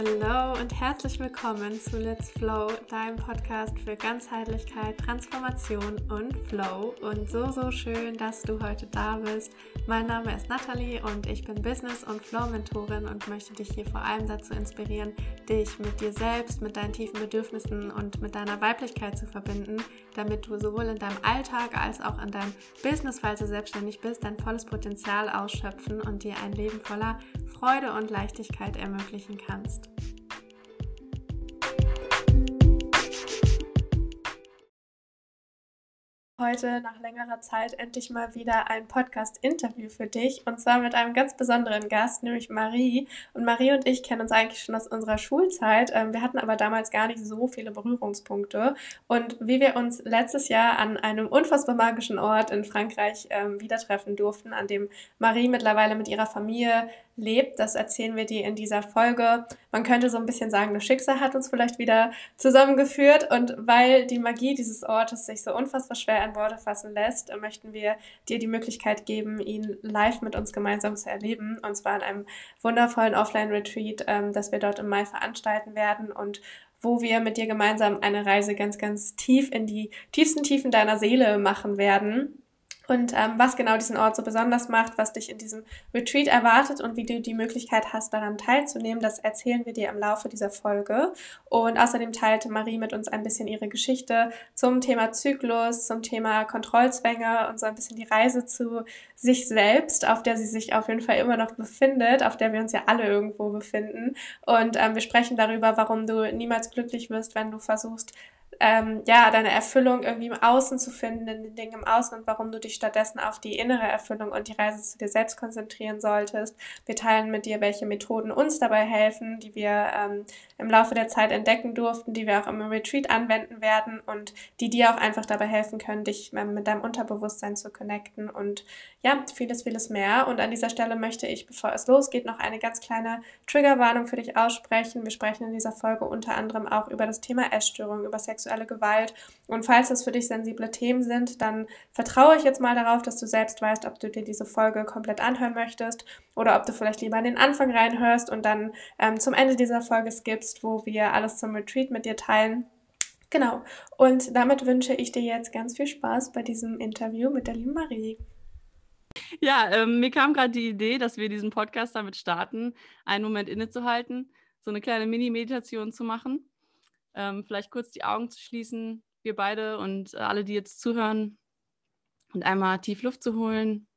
Hallo und herzlich willkommen zu Let's Flow, deinem Podcast für Ganzheitlichkeit, Transformation und Flow. Und so, so schön, dass du heute da bist. Mein Name ist Nathalie und ich bin Business- und Flow-Mentorin und möchte dich hier vor allem dazu inspirieren, dich mit dir selbst, mit deinen tiefen Bedürfnissen und mit deiner Weiblichkeit zu verbinden, damit du sowohl in deinem Alltag als auch in deinem Business, falls du selbstständig bist, dein volles Potenzial ausschöpfen und dir ein Leben voller Freude und Leichtigkeit ermöglichen kannst. Heute nach längerer Zeit endlich mal wieder ein Podcast-Interview für dich und zwar mit einem ganz besonderen Gast, nämlich Marie. Und Marie und ich kennen uns eigentlich schon aus unserer Schulzeit. Ähm, wir hatten aber damals gar nicht so viele Berührungspunkte. Und wie wir uns letztes Jahr an einem unfassbar magischen Ort in Frankreich ähm, wieder treffen durften, an dem Marie mittlerweile mit ihrer Familie lebt. Das erzählen wir dir in dieser Folge. Man könnte so ein bisschen sagen, das Schicksal hat uns vielleicht wieder zusammengeführt. Und weil die Magie dieses Ortes sich so unfassbar schwer in Worte fassen lässt, möchten wir dir die Möglichkeit geben, ihn live mit uns gemeinsam zu erleben. Und zwar in einem wundervollen Offline-Retreat, ähm, das wir dort im Mai veranstalten werden. Und wo wir mit dir gemeinsam eine Reise ganz, ganz tief in die tiefsten Tiefen deiner Seele machen werden. Und ähm, was genau diesen Ort so besonders macht, was dich in diesem Retreat erwartet und wie du die Möglichkeit hast, daran teilzunehmen, das erzählen wir dir im Laufe dieser Folge. Und außerdem teilte Marie mit uns ein bisschen ihre Geschichte zum Thema Zyklus, zum Thema Kontrollzwänge und so ein bisschen die Reise zu sich selbst, auf der sie sich auf jeden Fall immer noch befindet, auf der wir uns ja alle irgendwo befinden. Und ähm, wir sprechen darüber, warum du niemals glücklich wirst, wenn du versuchst, ähm, ja, deine Erfüllung irgendwie im Außen zu finden, in den Dingen im Außen und warum du dich stattdessen auf die innere Erfüllung und die Reise zu dir selbst konzentrieren solltest. Wir teilen mit dir, welche Methoden uns dabei helfen, die wir ähm, im Laufe der Zeit entdecken durften, die wir auch im Retreat anwenden werden und die dir auch einfach dabei helfen können, dich ähm, mit deinem Unterbewusstsein zu connecten und ja, vieles, vieles mehr. Und an dieser Stelle möchte ich, bevor es losgeht, noch eine ganz kleine Triggerwarnung für dich aussprechen. Wir sprechen in dieser Folge unter anderem auch über das Thema Essstörung, über sexuelle Gewalt. Und falls das für dich sensible Themen sind, dann vertraue ich jetzt mal darauf, dass du selbst weißt, ob du dir diese Folge komplett anhören möchtest oder ob du vielleicht lieber an den Anfang reinhörst und dann ähm, zum Ende dieser Folge skippst, wo wir alles zum Retreat mit dir teilen. Genau. Und damit wünsche ich dir jetzt ganz viel Spaß bei diesem Interview mit der lieben Marie. Ja, ähm, mir kam gerade die Idee, dass wir diesen Podcast damit starten, einen Moment innezuhalten, so eine kleine Mini-Meditation zu machen, ähm, vielleicht kurz die Augen zu schließen, wir beide und alle, die jetzt zuhören, und einmal tief Luft zu holen,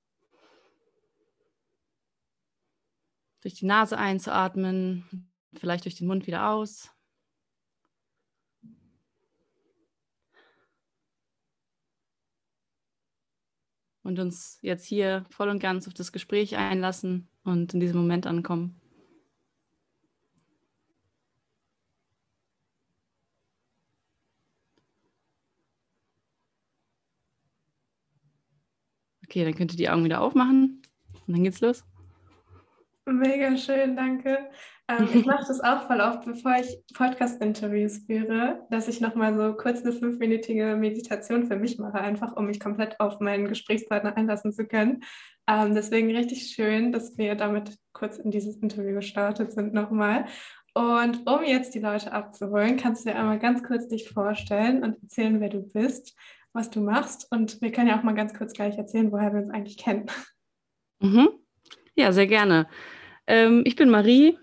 durch die Nase einzuatmen, vielleicht durch den Mund wieder aus. und uns jetzt hier voll und ganz auf das Gespräch einlassen und in diesem Moment ankommen. Okay, dann könnt ihr die Augen wieder aufmachen und dann geht's los. Mega schön, danke. Ähm, ich mache das auch voll oft, bevor ich Podcast-Interviews führe, dass ich nochmal so kurz eine fünfminütige Meditation für mich mache, einfach um mich komplett auf meinen Gesprächspartner einlassen zu können. Ähm, deswegen richtig schön, dass wir damit kurz in dieses Interview gestartet sind nochmal. Und um jetzt die Leute abzuholen, kannst du dir einmal ganz kurz dich vorstellen und erzählen, wer du bist, was du machst. Und wir können ja auch mal ganz kurz gleich erzählen, woher wir uns eigentlich kennen. Mhm. Ja, sehr gerne. Ähm, ich bin Marie.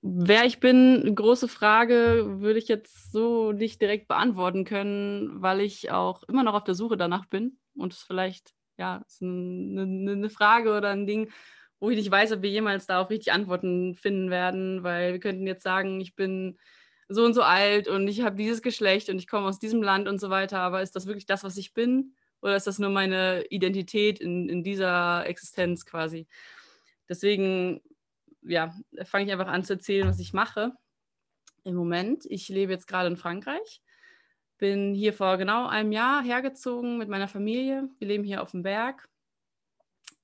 Wer ich bin, große Frage, würde ich jetzt so nicht direkt beantworten können, weil ich auch immer noch auf der Suche danach bin und es vielleicht, ja, ist eine, eine Frage oder ein Ding, wo ich nicht weiß, ob wir jemals darauf richtig Antworten finden werden, weil wir könnten jetzt sagen, ich bin so und so alt und ich habe dieses Geschlecht und ich komme aus diesem Land und so weiter, aber ist das wirklich das, was ich bin? Oder ist das nur meine Identität in, in dieser Existenz quasi? Deswegen, ja, fange ich einfach an zu erzählen, was ich mache im Moment. Ich lebe jetzt gerade in Frankreich, bin hier vor genau einem Jahr hergezogen mit meiner Familie. Wir leben hier auf dem Berg,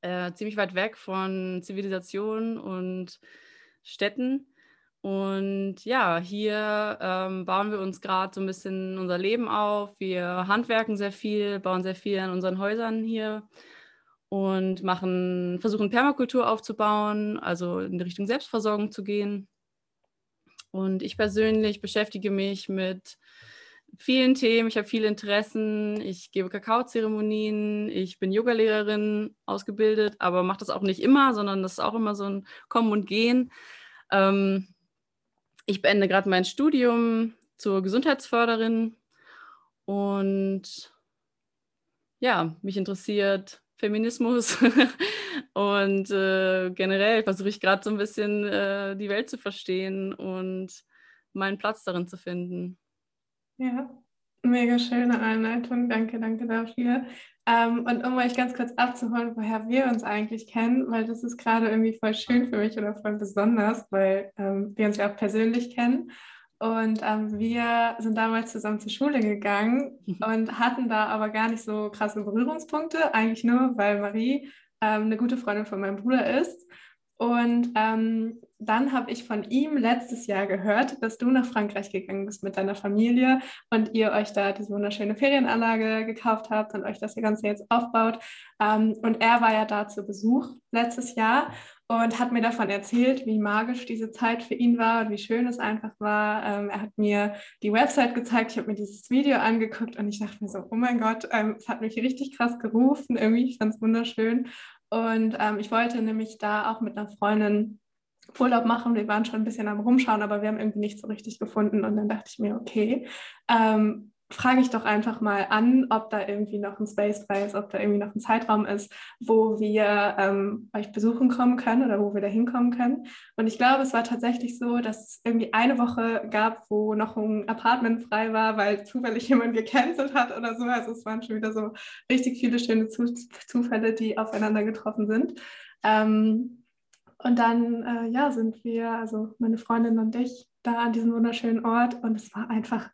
äh, ziemlich weit weg von Zivilisation und Städten. Und ja, hier ähm, bauen wir uns gerade so ein bisschen unser Leben auf. Wir handwerken sehr viel, bauen sehr viel an unseren Häusern hier und machen, versuchen Permakultur aufzubauen, also in Richtung Selbstversorgung zu gehen. Und ich persönlich beschäftige mich mit vielen Themen. Ich habe viele Interessen. Ich gebe Kakaozeremonien. Ich bin Yogalehrerin ausgebildet, aber mache das auch nicht immer, sondern das ist auch immer so ein Kommen und Gehen. Ähm, ich beende gerade mein Studium zur Gesundheitsförderin und ja, mich interessiert Feminismus und äh, generell versuche ich gerade so ein bisschen äh, die Welt zu verstehen und meinen Platz darin zu finden. Ja, mega schöne Einleitung. Danke, danke dafür. Ähm, und um euch ganz kurz abzuholen, woher wir uns eigentlich kennen, weil das ist gerade irgendwie voll schön für mich oder voll besonders, weil ähm, wir uns ja auch persönlich kennen. Und ähm, wir sind damals zusammen zur Schule gegangen und hatten da aber gar nicht so krasse Berührungspunkte, eigentlich nur, weil Marie ähm, eine gute Freundin von meinem Bruder ist. Und ähm, dann habe ich von ihm letztes Jahr gehört, dass du nach Frankreich gegangen bist mit deiner Familie und ihr euch da diese wunderschöne Ferienanlage gekauft habt und euch das Ganze jetzt aufbaut. Ähm, und er war ja da zu Besuch letztes Jahr und hat mir davon erzählt, wie magisch diese Zeit für ihn war und wie schön es einfach war. Ähm, er hat mir die Website gezeigt, ich habe mir dieses Video angeguckt und ich dachte mir so, oh mein Gott, ähm, es hat mich richtig krass gerufen, irgendwie, ich fand es wunderschön. Und ähm, ich wollte nämlich da auch mit einer Freundin Urlaub machen. Wir waren schon ein bisschen am Rumschauen, aber wir haben irgendwie nicht so richtig gefunden. Und dann dachte ich mir, okay, ähm, frage ich doch einfach mal an, ob da irgendwie noch ein Space frei ist, ob da irgendwie noch ein Zeitraum ist, wo wir ähm, euch besuchen kommen können oder wo wir da hinkommen können. Und ich glaube, es war tatsächlich so, dass es irgendwie eine Woche gab, wo noch ein Apartment frei war, weil zufällig jemand gecancelt hat oder so. Also es waren schon wieder so richtig viele schöne Zufälle, die aufeinander getroffen sind. Ähm, und dann, äh, ja, sind wir, also meine Freundin und ich, da an diesem wunderschönen Ort und es war einfach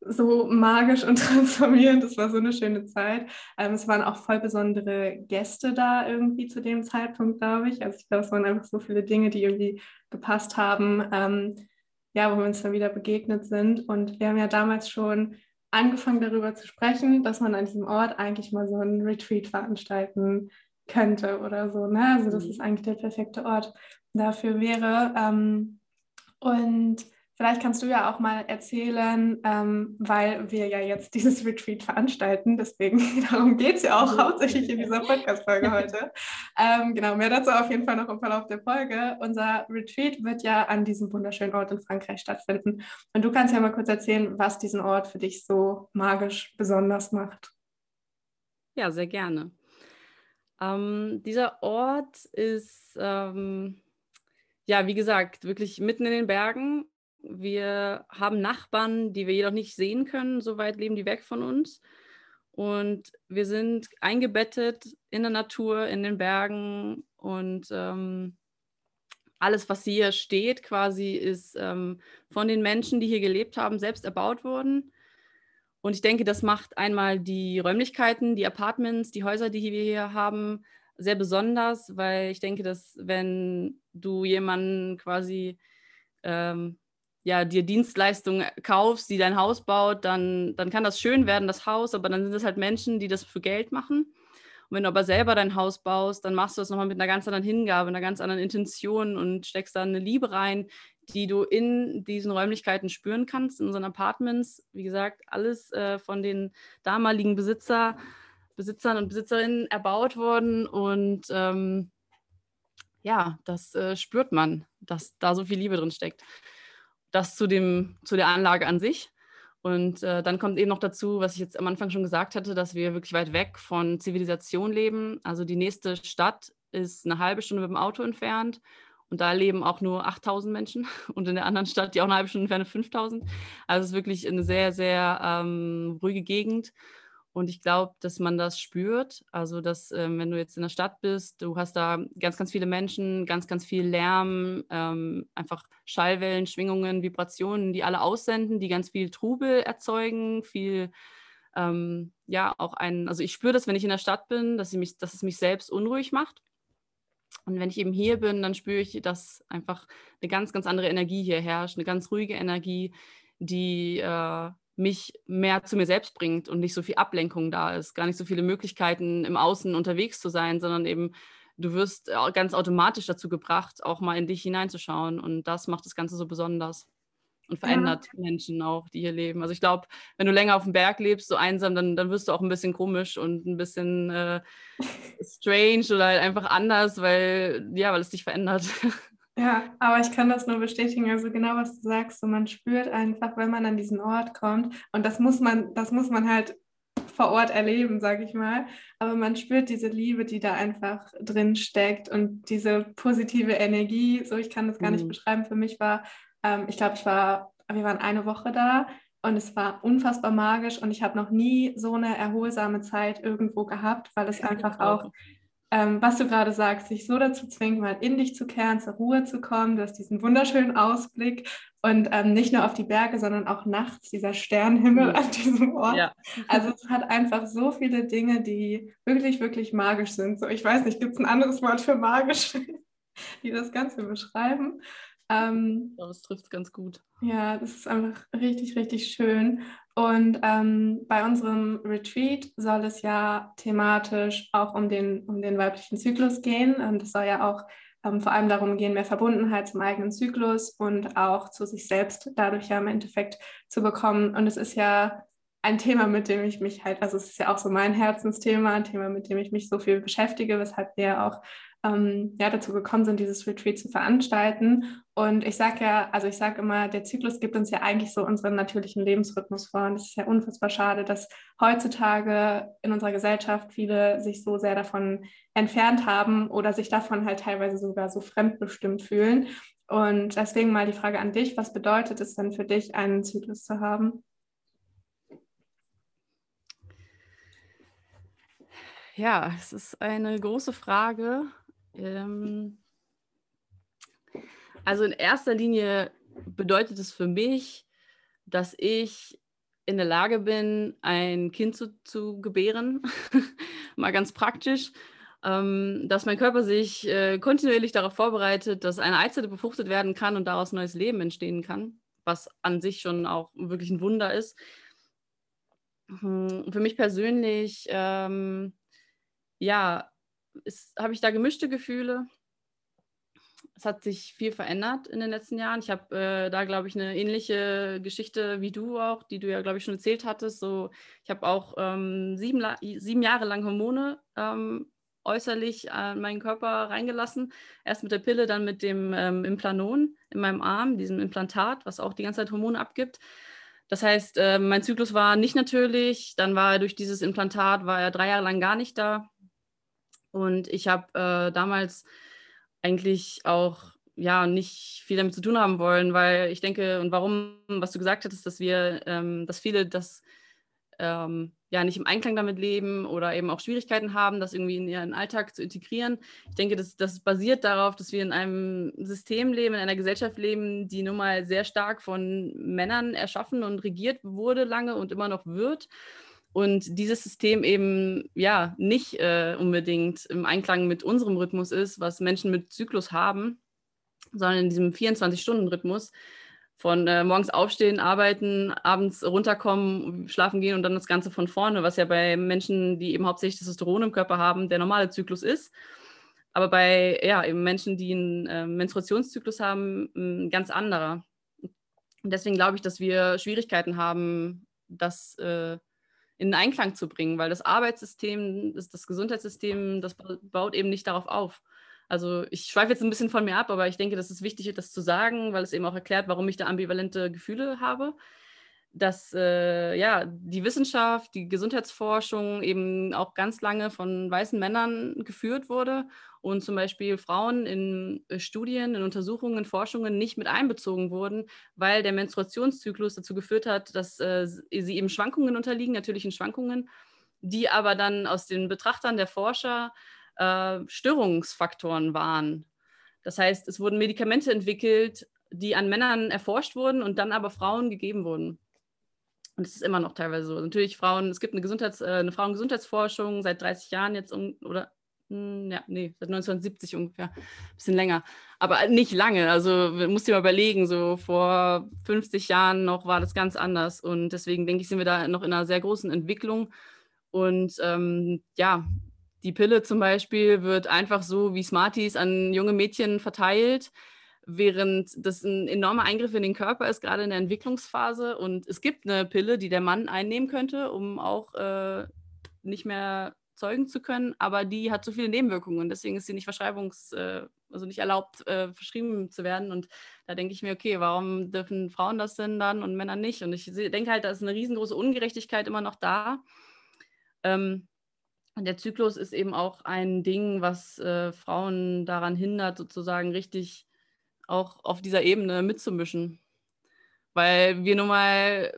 so magisch und transformierend. Es war so eine schöne Zeit. Ähm, es waren auch voll besondere Gäste da irgendwie zu dem Zeitpunkt, glaube ich. Also ich glaube, es waren einfach so viele Dinge, die irgendwie gepasst haben, ähm, ja, wo wir uns dann wieder begegnet sind. Und wir haben ja damals schon angefangen darüber zu sprechen, dass man an diesem Ort eigentlich mal so einen Retreat veranstalten könnte oder so. Ne? Also das mhm. ist eigentlich der perfekte Ort dafür wäre. Ähm, und Vielleicht kannst du ja auch mal erzählen, ähm, weil wir ja jetzt dieses Retreat veranstalten, deswegen darum geht es ja auch hauptsächlich in dieser Podcast-Folge heute. Ähm, genau, mehr dazu auf jeden Fall noch im Verlauf der Folge. Unser Retreat wird ja an diesem wunderschönen Ort in Frankreich stattfinden. Und du kannst ja mal kurz erzählen, was diesen Ort für dich so magisch besonders macht. Ja, sehr gerne. Ähm, dieser Ort ist, ähm, ja, wie gesagt, wirklich mitten in den Bergen wir haben Nachbarn, die wir jedoch nicht sehen können, so weit leben die weg von uns. Und wir sind eingebettet in der Natur, in den Bergen und ähm, alles, was hier steht, quasi ist ähm, von den Menschen, die hier gelebt haben, selbst erbaut worden. Und ich denke, das macht einmal die Räumlichkeiten, die Apartments, die Häuser, die wir hier haben, sehr besonders, weil ich denke, dass wenn du jemanden quasi ähm, ja, dir Dienstleistungen kaufst, die dein Haus baut, dann, dann kann das schön werden, das Haus, aber dann sind es halt Menschen, die das für Geld machen. Und wenn du aber selber dein Haus baust, dann machst du das nochmal mit einer ganz anderen Hingabe, einer ganz anderen Intention und steckst da eine Liebe rein, die du in diesen Räumlichkeiten spüren kannst, in unseren Apartments. Wie gesagt, alles äh, von den damaligen Besitzer, Besitzern und Besitzerinnen erbaut worden. Und ähm, ja, das äh, spürt man, dass da so viel Liebe drin steckt das zu, dem, zu der Anlage an sich. Und äh, dann kommt eben noch dazu, was ich jetzt am Anfang schon gesagt hatte, dass wir wirklich weit weg von Zivilisation leben. Also die nächste Stadt ist eine halbe Stunde mit dem Auto entfernt. Und da leben auch nur 8000 Menschen und in der anderen Stadt, die auch eine halbe Stunde entfernt, 5000. Also es ist wirklich eine sehr, sehr ähm, ruhige Gegend. Und ich glaube, dass man das spürt. Also, dass, ähm, wenn du jetzt in der Stadt bist, du hast da ganz, ganz viele Menschen, ganz, ganz viel Lärm, ähm, einfach Schallwellen, Schwingungen, Vibrationen, die alle aussenden, die ganz viel Trubel erzeugen, viel, ähm, ja, auch ein, also ich spüre das, wenn ich in der Stadt bin, dass, mich, dass es mich selbst unruhig macht. Und wenn ich eben hier bin, dann spüre ich, dass einfach eine ganz, ganz andere Energie hier herrscht, eine ganz ruhige Energie, die äh, mich mehr zu mir selbst bringt und nicht so viel Ablenkung da ist, gar nicht so viele Möglichkeiten im Außen unterwegs zu sein, sondern eben du wirst ganz automatisch dazu gebracht, auch mal in dich hineinzuschauen und das macht das Ganze so besonders. Und verändert ja. Menschen auch, die hier leben. Also ich glaube, wenn du länger auf dem Berg lebst, so einsam, dann, dann wirst du auch ein bisschen komisch und ein bisschen äh, strange oder halt einfach anders, weil, ja, weil es dich verändert. Ja, aber ich kann das nur bestätigen. Also genau, was du sagst, so man spürt einfach, wenn man an diesen Ort kommt. Und das muss man, das muss man halt vor Ort erleben, sage ich mal. Aber man spürt diese Liebe, die da einfach drin steckt und diese positive Energie. So, ich kann das gar nicht mhm. beschreiben. Für mich war, ähm, ich glaube, ich war, wir waren eine Woche da und es war unfassbar magisch und ich habe noch nie so eine erholsame Zeit irgendwo gehabt, weil es einfach auch ähm, was du gerade sagst, sich so dazu zwingt, mal in dich zu kehren, zur Ruhe zu kommen. Du hast diesen wunderschönen Ausblick und ähm, nicht nur auf die Berge, sondern auch nachts dieser Sternenhimmel an diesem Ort. Ja. Also es hat einfach so viele Dinge, die wirklich, wirklich magisch sind. So, ich weiß nicht, gibt es ein anderes Wort für magisch, die das Ganze beschreiben? Ähm, ja, das trifft es ganz gut. Ja, das ist einfach richtig, richtig schön. Und ähm, bei unserem Retreat soll es ja thematisch auch um den, um den weiblichen Zyklus gehen. Und es soll ja auch ähm, vor allem darum gehen, mehr Verbundenheit zum eigenen Zyklus und auch zu sich selbst dadurch ja im Endeffekt zu bekommen. Und es ist ja ein Thema, mit dem ich mich halt, also es ist ja auch so mein Herzensthema, ein Thema, mit dem ich mich so viel beschäftige, weshalb wir auch ähm, ja, dazu gekommen sind, dieses Retreat zu veranstalten. Und ich sage ja, also ich sage immer, der Zyklus gibt uns ja eigentlich so unseren natürlichen Lebensrhythmus vor. Und es ist ja unfassbar schade, dass heutzutage in unserer Gesellschaft viele sich so sehr davon entfernt haben oder sich davon halt teilweise sogar so fremdbestimmt fühlen. Und deswegen mal die Frage an dich, was bedeutet es denn für dich, einen Zyklus zu haben? Ja, es ist eine große Frage. Ähm, also in erster Linie bedeutet es für mich, dass ich in der Lage bin, ein Kind zu, zu gebären, mal ganz praktisch, ähm, dass mein Körper sich äh, kontinuierlich darauf vorbereitet, dass eine Eizelle befruchtet werden kann und daraus neues Leben entstehen kann, was an sich schon auch wirklich ein Wunder ist. Hm, für mich persönlich, ähm, ja, habe ich da gemischte Gefühle. Es hat sich viel verändert in den letzten Jahren. Ich habe äh, da, glaube ich, eine ähnliche Geschichte wie du auch, die du ja, glaube ich, schon erzählt hattest. So, ich habe auch ähm, sieben, sieben Jahre lang Hormone ähm, äußerlich an meinen Körper reingelassen. Erst mit der Pille, dann mit dem ähm, Implanon in meinem Arm, diesem Implantat, was auch die ganze Zeit Hormone abgibt. Das heißt, äh, mein Zyklus war nicht natürlich. Dann war er durch dieses Implantat, war er drei Jahre lang gar nicht da. Und ich habe äh, damals eigentlich auch ja nicht viel damit zu tun haben wollen, weil ich denke, und warum, was du gesagt hattest, dass wir, ähm, dass viele das ähm, ja nicht im Einklang damit leben oder eben auch Schwierigkeiten haben, das irgendwie in ihren Alltag zu integrieren. Ich denke, das, das basiert darauf, dass wir in einem System leben, in einer Gesellschaft leben, die nun mal sehr stark von Männern erschaffen und regiert wurde lange und immer noch wird und dieses System eben ja nicht äh, unbedingt im Einklang mit unserem Rhythmus ist, was Menschen mit Zyklus haben, sondern in diesem 24-Stunden-Rhythmus von äh, morgens aufstehen, arbeiten, abends runterkommen, schlafen gehen und dann das Ganze von vorne, was ja bei Menschen, die eben hauptsächlich Testosteron im Körper haben, der normale Zyklus ist. Aber bei ja, eben Menschen, die einen äh, Menstruationszyklus haben, ein ganz anderer. Und deswegen glaube ich, dass wir Schwierigkeiten haben, das äh, in Einklang zu bringen, weil das Arbeitssystem, das, das Gesundheitssystem, das baut eben nicht darauf auf. Also ich schweife jetzt ein bisschen von mir ab, aber ich denke, das ist wichtig, das zu sagen, weil es eben auch erklärt, warum ich da ambivalente Gefühle habe dass äh, ja, die Wissenschaft, die Gesundheitsforschung eben auch ganz lange von weißen Männern geführt wurde und zum Beispiel Frauen in äh, Studien, in Untersuchungen, in Forschungen nicht mit einbezogen wurden, weil der Menstruationszyklus dazu geführt hat, dass äh, sie eben Schwankungen unterliegen, natürlichen Schwankungen, die aber dann aus den Betrachtern der Forscher äh, Störungsfaktoren waren. Das heißt, es wurden Medikamente entwickelt, die an Männern erforscht wurden und dann aber Frauen gegeben wurden. Und es ist immer noch teilweise so. Natürlich Frauen, es gibt eine, Gesundheits-, äh, eine Frauengesundheitsforschung seit 30 Jahren jetzt, oder hm, ja, nee, seit 1970 ungefähr, ein bisschen länger. Aber nicht lange. Also musst dir mal überlegen, so vor 50 Jahren noch war das ganz anders. Und deswegen denke ich, sind wir da noch in einer sehr großen Entwicklung. Und ähm, ja, die Pille zum Beispiel wird einfach so wie Smarties an junge Mädchen verteilt während das ein enormer Eingriff in den Körper ist, gerade in der Entwicklungsphase. Und es gibt eine Pille, die der Mann einnehmen könnte, um auch äh, nicht mehr zeugen zu können, aber die hat so viele Nebenwirkungen. Deswegen ist sie nicht verschreibungs-, äh, also nicht erlaubt, äh, verschrieben zu werden. Und da denke ich mir, okay, warum dürfen Frauen das denn dann und Männer nicht? Und ich denke halt, da ist eine riesengroße Ungerechtigkeit immer noch da. Ähm, der Zyklus ist eben auch ein Ding, was äh, Frauen daran hindert, sozusagen richtig auch auf dieser Ebene mitzumischen. Weil wir nun mal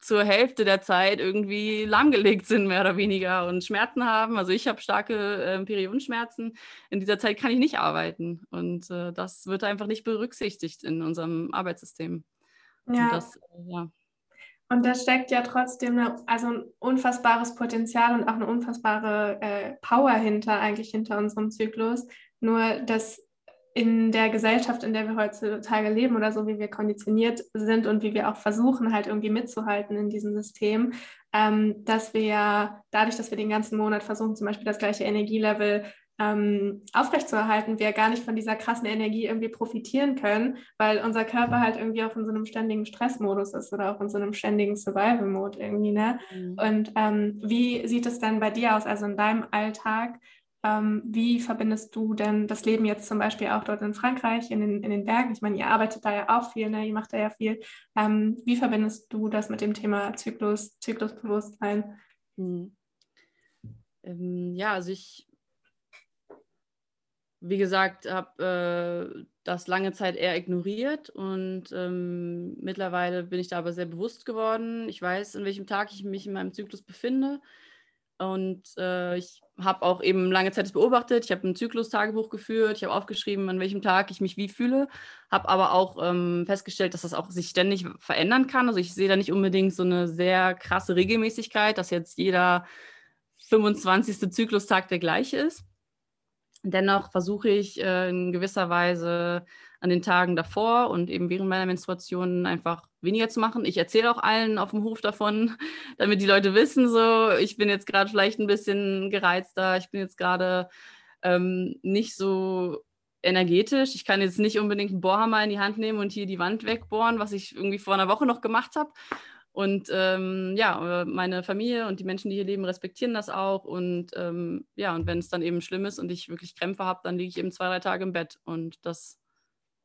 zur Hälfte der Zeit irgendwie lahmgelegt sind, mehr oder weniger, und Schmerzen haben. Also ich habe starke äh, Periodenschmerzen. In dieser Zeit kann ich nicht arbeiten. Und äh, das wird einfach nicht berücksichtigt in unserem Arbeitssystem. Ja. Und das, äh, ja. Und da steckt ja trotzdem eine, also ein unfassbares Potenzial und auch eine unfassbare äh, Power hinter, eigentlich hinter unserem Zyklus. Nur, dass in der Gesellschaft, in der wir heutzutage leben oder so, wie wir konditioniert sind und wie wir auch versuchen, halt irgendwie mitzuhalten in diesem System, ähm, dass wir ja dadurch, dass wir den ganzen Monat versuchen, zum Beispiel das gleiche Energielevel ähm, aufrechtzuerhalten, wir gar nicht von dieser krassen Energie irgendwie profitieren können, weil unser Körper halt irgendwie auch in so einem ständigen Stressmodus ist oder auch in so einem ständigen Survival-Mode irgendwie. Ne? Mhm. Und ähm, wie sieht es dann bei dir aus, also in deinem Alltag? Ähm, wie verbindest du denn das Leben jetzt zum Beispiel auch dort in Frankreich, in den, in den Bergen? Ich meine, ihr arbeitet da ja auch viel, ne? ihr macht da ja viel. Ähm, wie verbindest du das mit dem Thema Zyklus, Zyklusbewusstsein? Hm. Ähm, ja, also ich wie gesagt, habe äh, das lange Zeit eher ignoriert und ähm, mittlerweile bin ich da aber sehr bewusst geworden. Ich weiß, in welchem Tag ich mich in meinem Zyklus befinde und äh, ich habe auch eben lange Zeit das beobachtet. Ich habe ein Zyklus-Tagebuch geführt. Ich habe aufgeschrieben, an welchem Tag ich mich wie fühle. Habe aber auch ähm, festgestellt, dass das auch sich ständig verändern kann. Also ich sehe da nicht unbedingt so eine sehr krasse Regelmäßigkeit, dass jetzt jeder 25. Zyklustag der gleiche ist. Dennoch versuche ich äh, in gewisser Weise an den Tagen davor und eben während meiner Menstruation einfach weniger zu machen. Ich erzähle auch allen auf dem Hof davon, damit die Leute wissen, so, ich bin jetzt gerade vielleicht ein bisschen gereizter, ich bin jetzt gerade ähm, nicht so energetisch. Ich kann jetzt nicht unbedingt einen Bohrhammer in die Hand nehmen und hier die Wand wegbohren, was ich irgendwie vor einer Woche noch gemacht habe. Und ähm, ja, meine Familie und die Menschen, die hier leben, respektieren das auch. Und ähm, ja, und wenn es dann eben schlimm ist und ich wirklich Krämpfe habe, dann liege ich eben zwei, drei Tage im Bett. Und das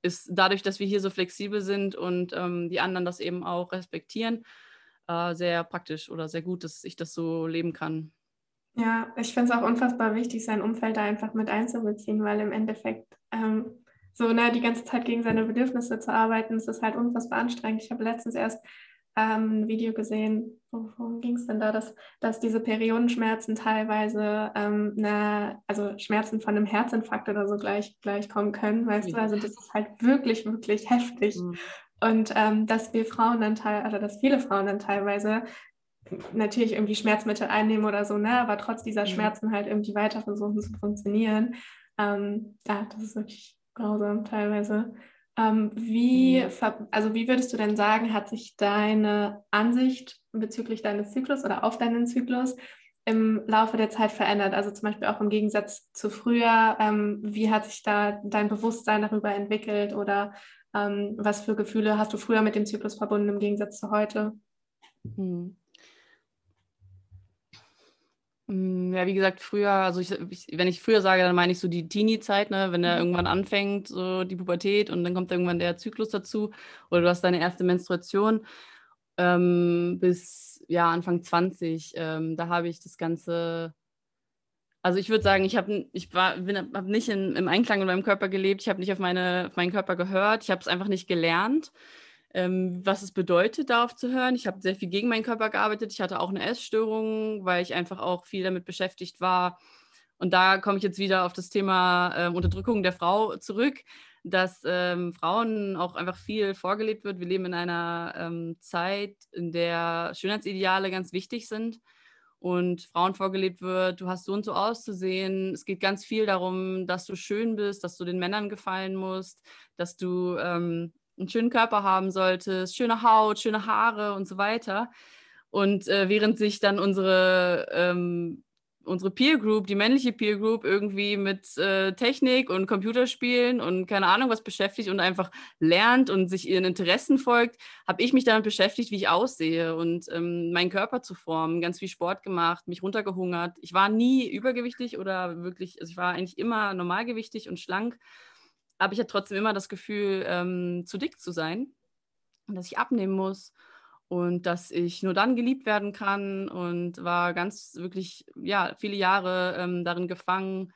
ist dadurch, dass wir hier so flexibel sind und ähm, die anderen das eben auch respektieren, äh, sehr praktisch oder sehr gut, dass ich das so leben kann. Ja, ich finde es auch unfassbar wichtig, sein Umfeld da einfach mit einzubeziehen, weil im Endeffekt ähm, so ne, die ganze Zeit gegen seine Bedürfnisse zu arbeiten, das ist halt unfassbar anstrengend. Ich habe letztens erst ähm, ein Video gesehen, worum ging es denn da, dass, dass diese Periodenschmerzen teilweise, ähm, eine, also Schmerzen von einem Herzinfarkt oder so gleich, gleich kommen können, weißt ja. du, also das ist halt wirklich, wirklich heftig. Mhm. Und ähm, dass wir Frauen dann teil, also dass viele Frauen dann teilweise natürlich irgendwie Schmerzmittel einnehmen oder so, ne, aber trotz dieser mhm. Schmerzen halt irgendwie weiter versuchen zu funktionieren. Ähm, ja, das ist wirklich grausam teilweise. Ähm, wie, also wie würdest du denn sagen, hat sich deine Ansicht bezüglich deines Zyklus oder auf deinen Zyklus im Laufe der Zeit verändert? Also zum Beispiel auch im Gegensatz zu früher, ähm, wie hat sich da dein Bewusstsein darüber entwickelt oder ähm, was für Gefühle hast du früher mit dem Zyklus verbunden im Gegensatz zu heute? Hm. Mm, ja, wie gesagt, früher, also ich, ich, wenn ich früher sage, dann meine ich so die Teenie-Zeit, ne? wenn er mhm. irgendwann anfängt, so die Pubertät und dann kommt irgendwann der Zyklus dazu oder du hast deine erste Menstruation ähm, bis ja, Anfang 20. Ähm, da habe ich das Ganze, also ich würde sagen, ich habe ich hab nicht in, im Einklang mit meinem Körper gelebt, ich habe nicht auf, meine, auf meinen Körper gehört, ich habe es einfach nicht gelernt ähm, was es bedeutet, darauf zu hören. Ich habe sehr viel gegen meinen Körper gearbeitet. Ich hatte auch eine Essstörung, weil ich einfach auch viel damit beschäftigt war. Und da komme ich jetzt wieder auf das Thema äh, Unterdrückung der Frau zurück, dass ähm, Frauen auch einfach viel vorgelebt wird. Wir leben in einer ähm, Zeit, in der Schönheitsideale ganz wichtig sind und Frauen vorgelebt wird, du hast so und so auszusehen. Es geht ganz viel darum, dass du schön bist, dass du den Männern gefallen musst, dass du ähm, einen schönen Körper haben solltest, schöne Haut, schöne Haare und so weiter. Und äh, während sich dann unsere ähm, unsere Peer Group, die männliche Peer Group, irgendwie mit äh, Technik und Computerspielen und keine Ahnung was beschäftigt und einfach lernt und sich ihren Interessen folgt, habe ich mich damit beschäftigt, wie ich aussehe und ähm, meinen Körper zu formen, ganz viel Sport gemacht, mich runtergehungert. Ich war nie übergewichtig oder wirklich, also ich war eigentlich immer normalgewichtig und schlank, aber ich hatte trotzdem immer das Gefühl, ähm, zu dick zu sein und dass ich abnehmen muss und dass ich nur dann geliebt werden kann und war ganz wirklich, ja, viele Jahre ähm, darin gefangen,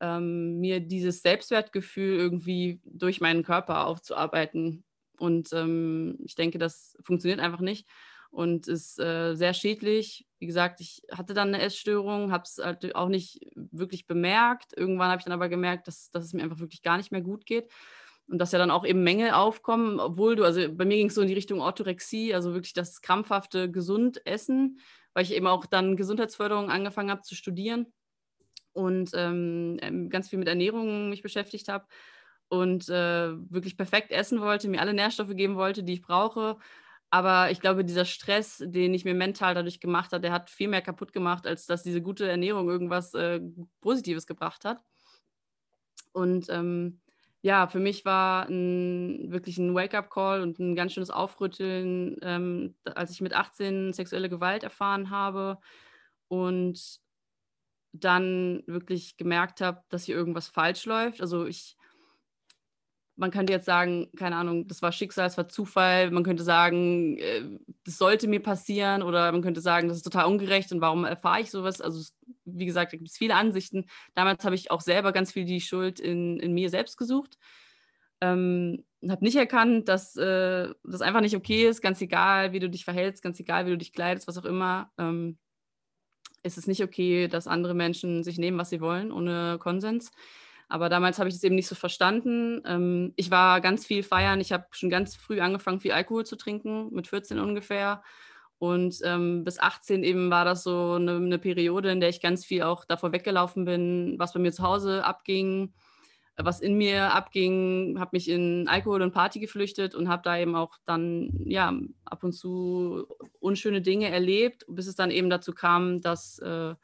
ähm, mir dieses Selbstwertgefühl irgendwie durch meinen Körper aufzuarbeiten. Und ähm, ich denke, das funktioniert einfach nicht und ist äh, sehr schädlich. Wie gesagt, ich hatte dann eine Essstörung, habe es halt auch nicht wirklich bemerkt. Irgendwann habe ich dann aber gemerkt, dass, dass es mir einfach wirklich gar nicht mehr gut geht und dass ja dann auch eben Mängel aufkommen, obwohl du, also bei mir ging es so in die Richtung Orthorexie, also wirklich das krampfhafte gesund essen, weil ich eben auch dann Gesundheitsförderung angefangen habe zu studieren und ähm, ähm, ganz viel mit Ernährung mich beschäftigt habe und äh, wirklich perfekt essen wollte, mir alle Nährstoffe geben wollte, die ich brauche. Aber ich glaube, dieser Stress, den ich mir mental dadurch gemacht habe, der hat viel mehr kaputt gemacht, als dass diese gute Ernährung irgendwas äh, Positives gebracht hat. Und ähm, ja, für mich war ein, wirklich ein Wake-up-Call und ein ganz schönes Aufrütteln, ähm, als ich mit 18 sexuelle Gewalt erfahren habe und dann wirklich gemerkt habe, dass hier irgendwas falsch läuft. Also ich man könnte jetzt sagen, keine Ahnung, das war Schicksal, es war Zufall. Man könnte sagen, äh, das sollte mir passieren oder man könnte sagen, das ist total ungerecht und warum erfahre ich sowas? Also wie gesagt, da gibt es viele Ansichten. Damals habe ich auch selber ganz viel die Schuld in, in mir selbst gesucht. Ähm, habe nicht erkannt, dass äh, das einfach nicht okay ist, ganz egal, wie du dich verhältst, ganz egal, wie du dich kleidest, was auch immer. Ähm, ist es nicht okay, dass andere Menschen sich nehmen, was sie wollen, ohne Konsens. Aber damals habe ich das eben nicht so verstanden. Ähm, ich war ganz viel feiern. Ich habe schon ganz früh angefangen, viel Alkohol zu trinken, mit 14 ungefähr. Und ähm, bis 18 eben war das so eine, eine, Periode, in der ich ganz viel auch davor weggelaufen bin, was bei mir zu Hause abging, was in mir abging, habe mich in Alkohol und Party geflüchtet und habe da eben auch dann ja ab und zu unschöne Dinge erlebt, bis es dann eben dazu kam, dass äh,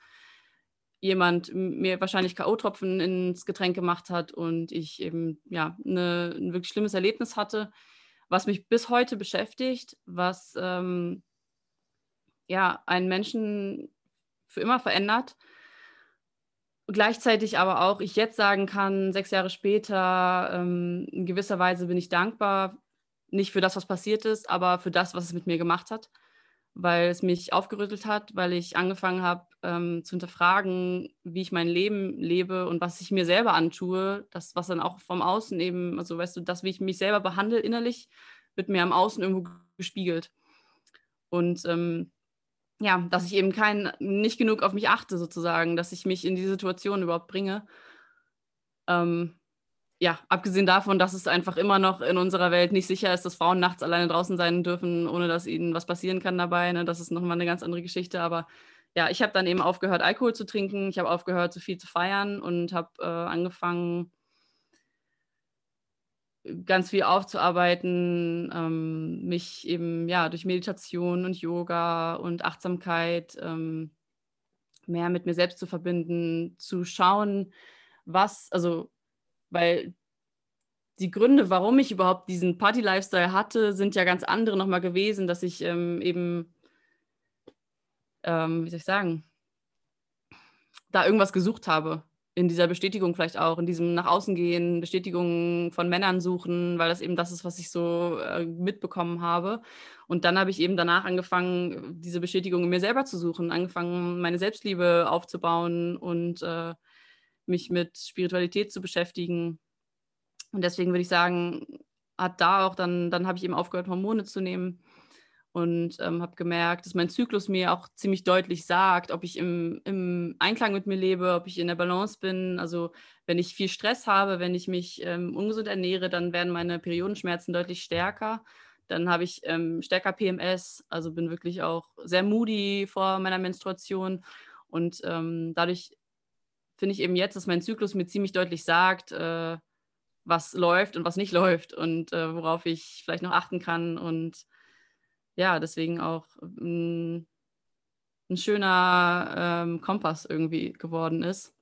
jemand mir wahrscheinlich K.O.-Tropfen ins Getränk gemacht hat und ich eben ja eine, ein wirklich schlimmes Erlebnis hatte, was mich bis heute beschäftigt, was ähm, ja einen Menschen für immer verändert. Gleichzeitig aber auch ich jetzt sagen kann, sechs Jahre später, ähm, in gewisser Weise bin ich dankbar, nicht für das, was passiert ist, aber für das, was es mit mir gemacht hat weil es mich aufgerüttelt hat, weil ich angefangen habe ähm, zu hinterfragen, wie ich mein Leben lebe und was ich mir selber antue, das, was dann auch vom Außen eben, also weißt du, das, wie ich mich selber behandle innerlich, wird mir am Außen irgendwo gespiegelt. Und ähm, ja, dass ich eben kein, nicht genug auf mich achte sozusagen, dass ich mich in die Situation überhaupt bringe. Ähm, ja, abgesehen davon, dass es einfach immer noch in unserer Welt nicht sicher ist, dass Frauen nachts alleine draußen sein dürfen, ohne dass ihnen was passieren kann dabei. Ne? Das ist nochmal eine ganz andere Geschichte. Aber ja, ich habe dann eben aufgehört, Alkohol zu trinken. Ich habe aufgehört, so viel zu feiern und habe äh, angefangen, ganz viel aufzuarbeiten, ähm, mich eben ja durch Meditation und Yoga und Achtsamkeit ähm, mehr mit mir selbst zu verbinden, zu schauen, was, also weil die Gründe, warum ich überhaupt diesen Party-Lifestyle hatte, sind ja ganz andere nochmal gewesen, dass ich ähm, eben, ähm, wie soll ich sagen, da irgendwas gesucht habe. In dieser Bestätigung vielleicht auch, in diesem nach außen gehen, Bestätigung von Männern suchen, weil das eben das ist, was ich so äh, mitbekommen habe. Und dann habe ich eben danach angefangen, diese Bestätigung in mir selber zu suchen, angefangen, meine Selbstliebe aufzubauen und äh, mich mit Spiritualität zu beschäftigen. Und deswegen würde ich sagen, hat da auch dann, dann habe ich eben aufgehört, Hormone zu nehmen und ähm, habe gemerkt, dass mein Zyklus mir auch ziemlich deutlich sagt, ob ich im, im, Einklang mit mir lebe, ob ich in der Balance bin. Also wenn ich viel Stress habe, wenn ich mich ähm, ungesund ernähre, dann werden meine Periodenschmerzen deutlich stärker. Dann habe ich ähm, stärker PMS, also bin wirklich auch sehr moody vor meiner Menstruation. Und ähm, dadurch finde ich eben jetzt, dass mein Zyklus mir ziemlich deutlich sagt, äh, was läuft und was nicht läuft und äh, worauf ich vielleicht noch achten kann. Und ja, deswegen auch mh, mm, ein schöner ähm, Kompass irgendwie geworden ist.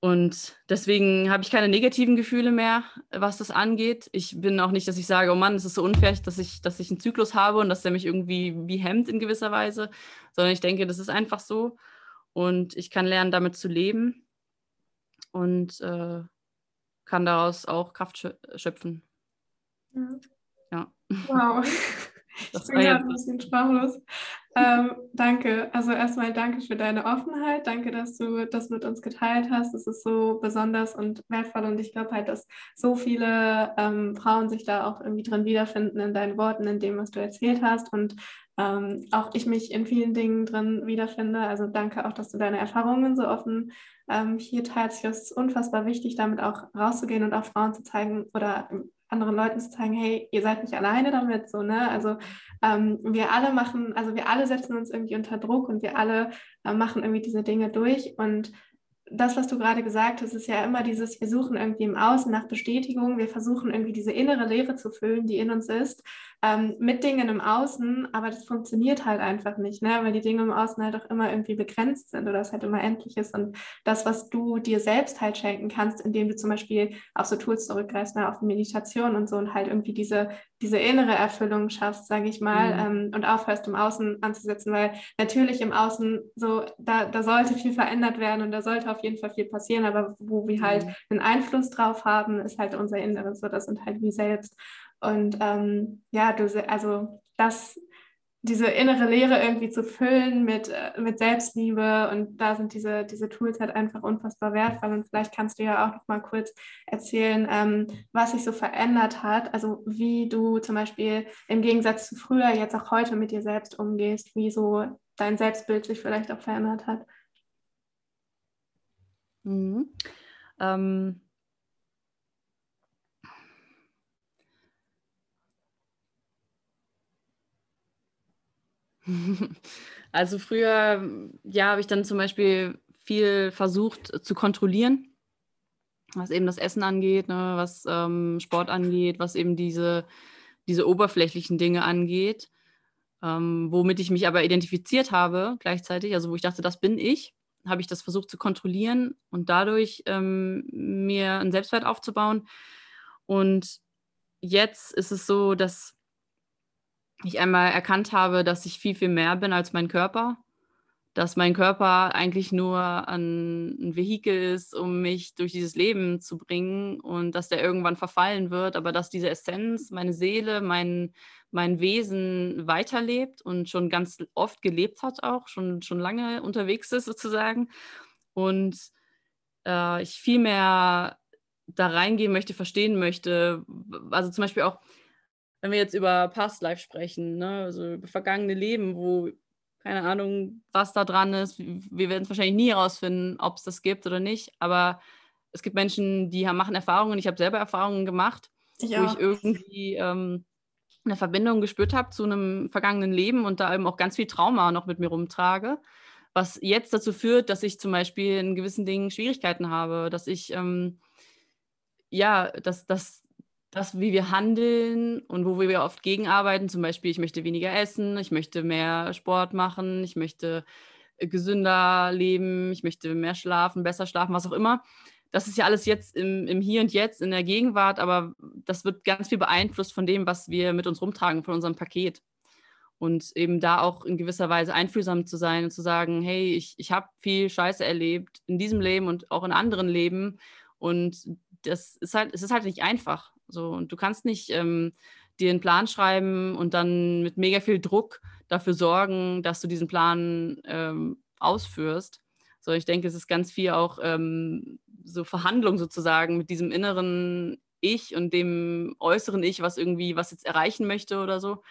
Und deswegen habe ich keine negativen Gefühle mehr, was das angeht. Ich bin auch nicht, dass ich sage, oh Mann, es ist so unfair, dass ich, dass ich einen Zyklus habe und dass der mich irgendwie wie hemmt in gewisser Weise, sondern ich denke, das ist einfach so. Und ich kann lernen, damit zu leben und äh, kann daraus auch Kraft schöpfen. Ja. Ja. Wow. Das ich bin gerade ein bisschen sprachlos. Ähm, danke. Also erstmal danke für deine Offenheit. Danke, dass du das mit uns geteilt hast. Es ist so besonders und wertvoll und ich glaube halt, dass so viele ähm, Frauen sich da auch irgendwie drin wiederfinden in deinen Worten, in dem, was du erzählt hast und ähm, auch ich mich in vielen Dingen drin wiederfinde. Also danke auch, dass du deine Erfahrungen so offen ähm, hier teilst. Es ist unfassbar wichtig, damit auch rauszugehen und auch Frauen zu zeigen oder anderen Leuten zu zeigen, hey, ihr seid nicht alleine damit, so, ne? Also ähm, wir alle machen, also wir alle setzen uns irgendwie unter Druck und wir alle äh, machen irgendwie diese Dinge durch. Und das, was du gerade gesagt hast, ist ja immer dieses, wir suchen irgendwie im Außen nach Bestätigung, wir versuchen irgendwie diese innere Leere zu füllen, die in uns ist, ähm, mit Dingen im Außen, aber das funktioniert halt einfach nicht, ne? weil die Dinge im Außen halt auch immer irgendwie begrenzt sind oder es halt immer endlich ist und das, was du dir selbst halt schenken kannst, indem du zum Beispiel auf so Tools zurückgreifst, ne? auf Meditation und so und halt irgendwie diese, diese innere Erfüllung schaffst, sage ich mal, mhm. ähm, und aufhörst im Außen anzusetzen, weil natürlich im Außen so, da, da sollte viel verändert werden und da sollte auf jeden Fall viel passieren, aber wo wir halt mhm. einen Einfluss drauf haben, ist halt unser Inneres, so das sind halt wir selbst. Und ähm, ja, du, also das, diese innere Leere irgendwie zu füllen mit, äh, mit Selbstliebe und da sind diese, diese Tools halt einfach unfassbar wertvoll und vielleicht kannst du ja auch noch mal kurz erzählen, ähm, was sich so verändert hat, also wie du zum Beispiel im Gegensatz zu früher jetzt auch heute mit dir selbst umgehst, wie so dein Selbstbild sich vielleicht auch verändert hat. Mhm. Ähm, Also früher, ja, habe ich dann zum Beispiel viel versucht zu kontrollieren, was eben das Essen angeht, ne, was ähm, Sport angeht, was eben diese, diese oberflächlichen Dinge angeht, ähm, womit ich mich aber identifiziert habe gleichzeitig, also wo ich dachte, das bin ich, habe ich das versucht zu kontrollieren und dadurch ähm, mir einen Selbstwert aufzubauen. Und jetzt ist es so, dass ich einmal erkannt habe, dass ich viel, viel mehr bin als mein Körper. Dass mein Körper eigentlich nur ein, ein Vehikel ist, um mich durch dieses Leben zu bringen und dass der irgendwann verfallen wird, aber dass diese Essenz, meine Seele, mein, mein Wesen weiterlebt und schon ganz oft gelebt hat, auch schon, schon lange unterwegs ist sozusagen. Und äh, ich viel mehr da reingehen möchte, verstehen möchte. Also zum Beispiel auch, wenn wir jetzt über Past Life sprechen, ne, also über vergangene Leben, wo keine Ahnung, was da dran ist. Wir werden es wahrscheinlich nie herausfinden, ob es das gibt oder nicht. Aber es gibt Menschen, die machen Erfahrungen. Ich habe selber Erfahrungen gemacht, ich wo ich irgendwie ähm, eine Verbindung gespürt habe zu einem vergangenen Leben und da eben auch ganz viel Trauma noch mit mir rumtrage. Was jetzt dazu führt, dass ich zum Beispiel in gewissen Dingen Schwierigkeiten habe, dass ich ähm, ja, dass, dass das, wie wir handeln und wo wir oft gegenarbeiten, zum Beispiel, ich möchte weniger essen, ich möchte mehr Sport machen, ich möchte äh, gesünder leben, ich möchte mehr schlafen, besser schlafen, was auch immer. Das ist ja alles jetzt im, im Hier und Jetzt, in der Gegenwart, aber das wird ganz viel beeinflusst von dem, was wir mit uns rumtragen, von unserem Paket. Und eben da auch in gewisser Weise einfühlsam zu sein und zu sagen, hey, ich, ich habe viel Scheiße erlebt in diesem Leben und auch in anderen Leben. Und das ist halt, es ist halt nicht einfach. So, und du kannst nicht ähm, dir einen Plan schreiben und dann mit mega viel Druck dafür sorgen, dass du diesen Plan ähm, ausführst. So, ich denke, es ist ganz viel auch ähm, so Verhandlung sozusagen mit diesem inneren Ich und dem äußeren Ich, was irgendwie was jetzt erreichen möchte oder so.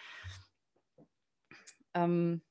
Ähm,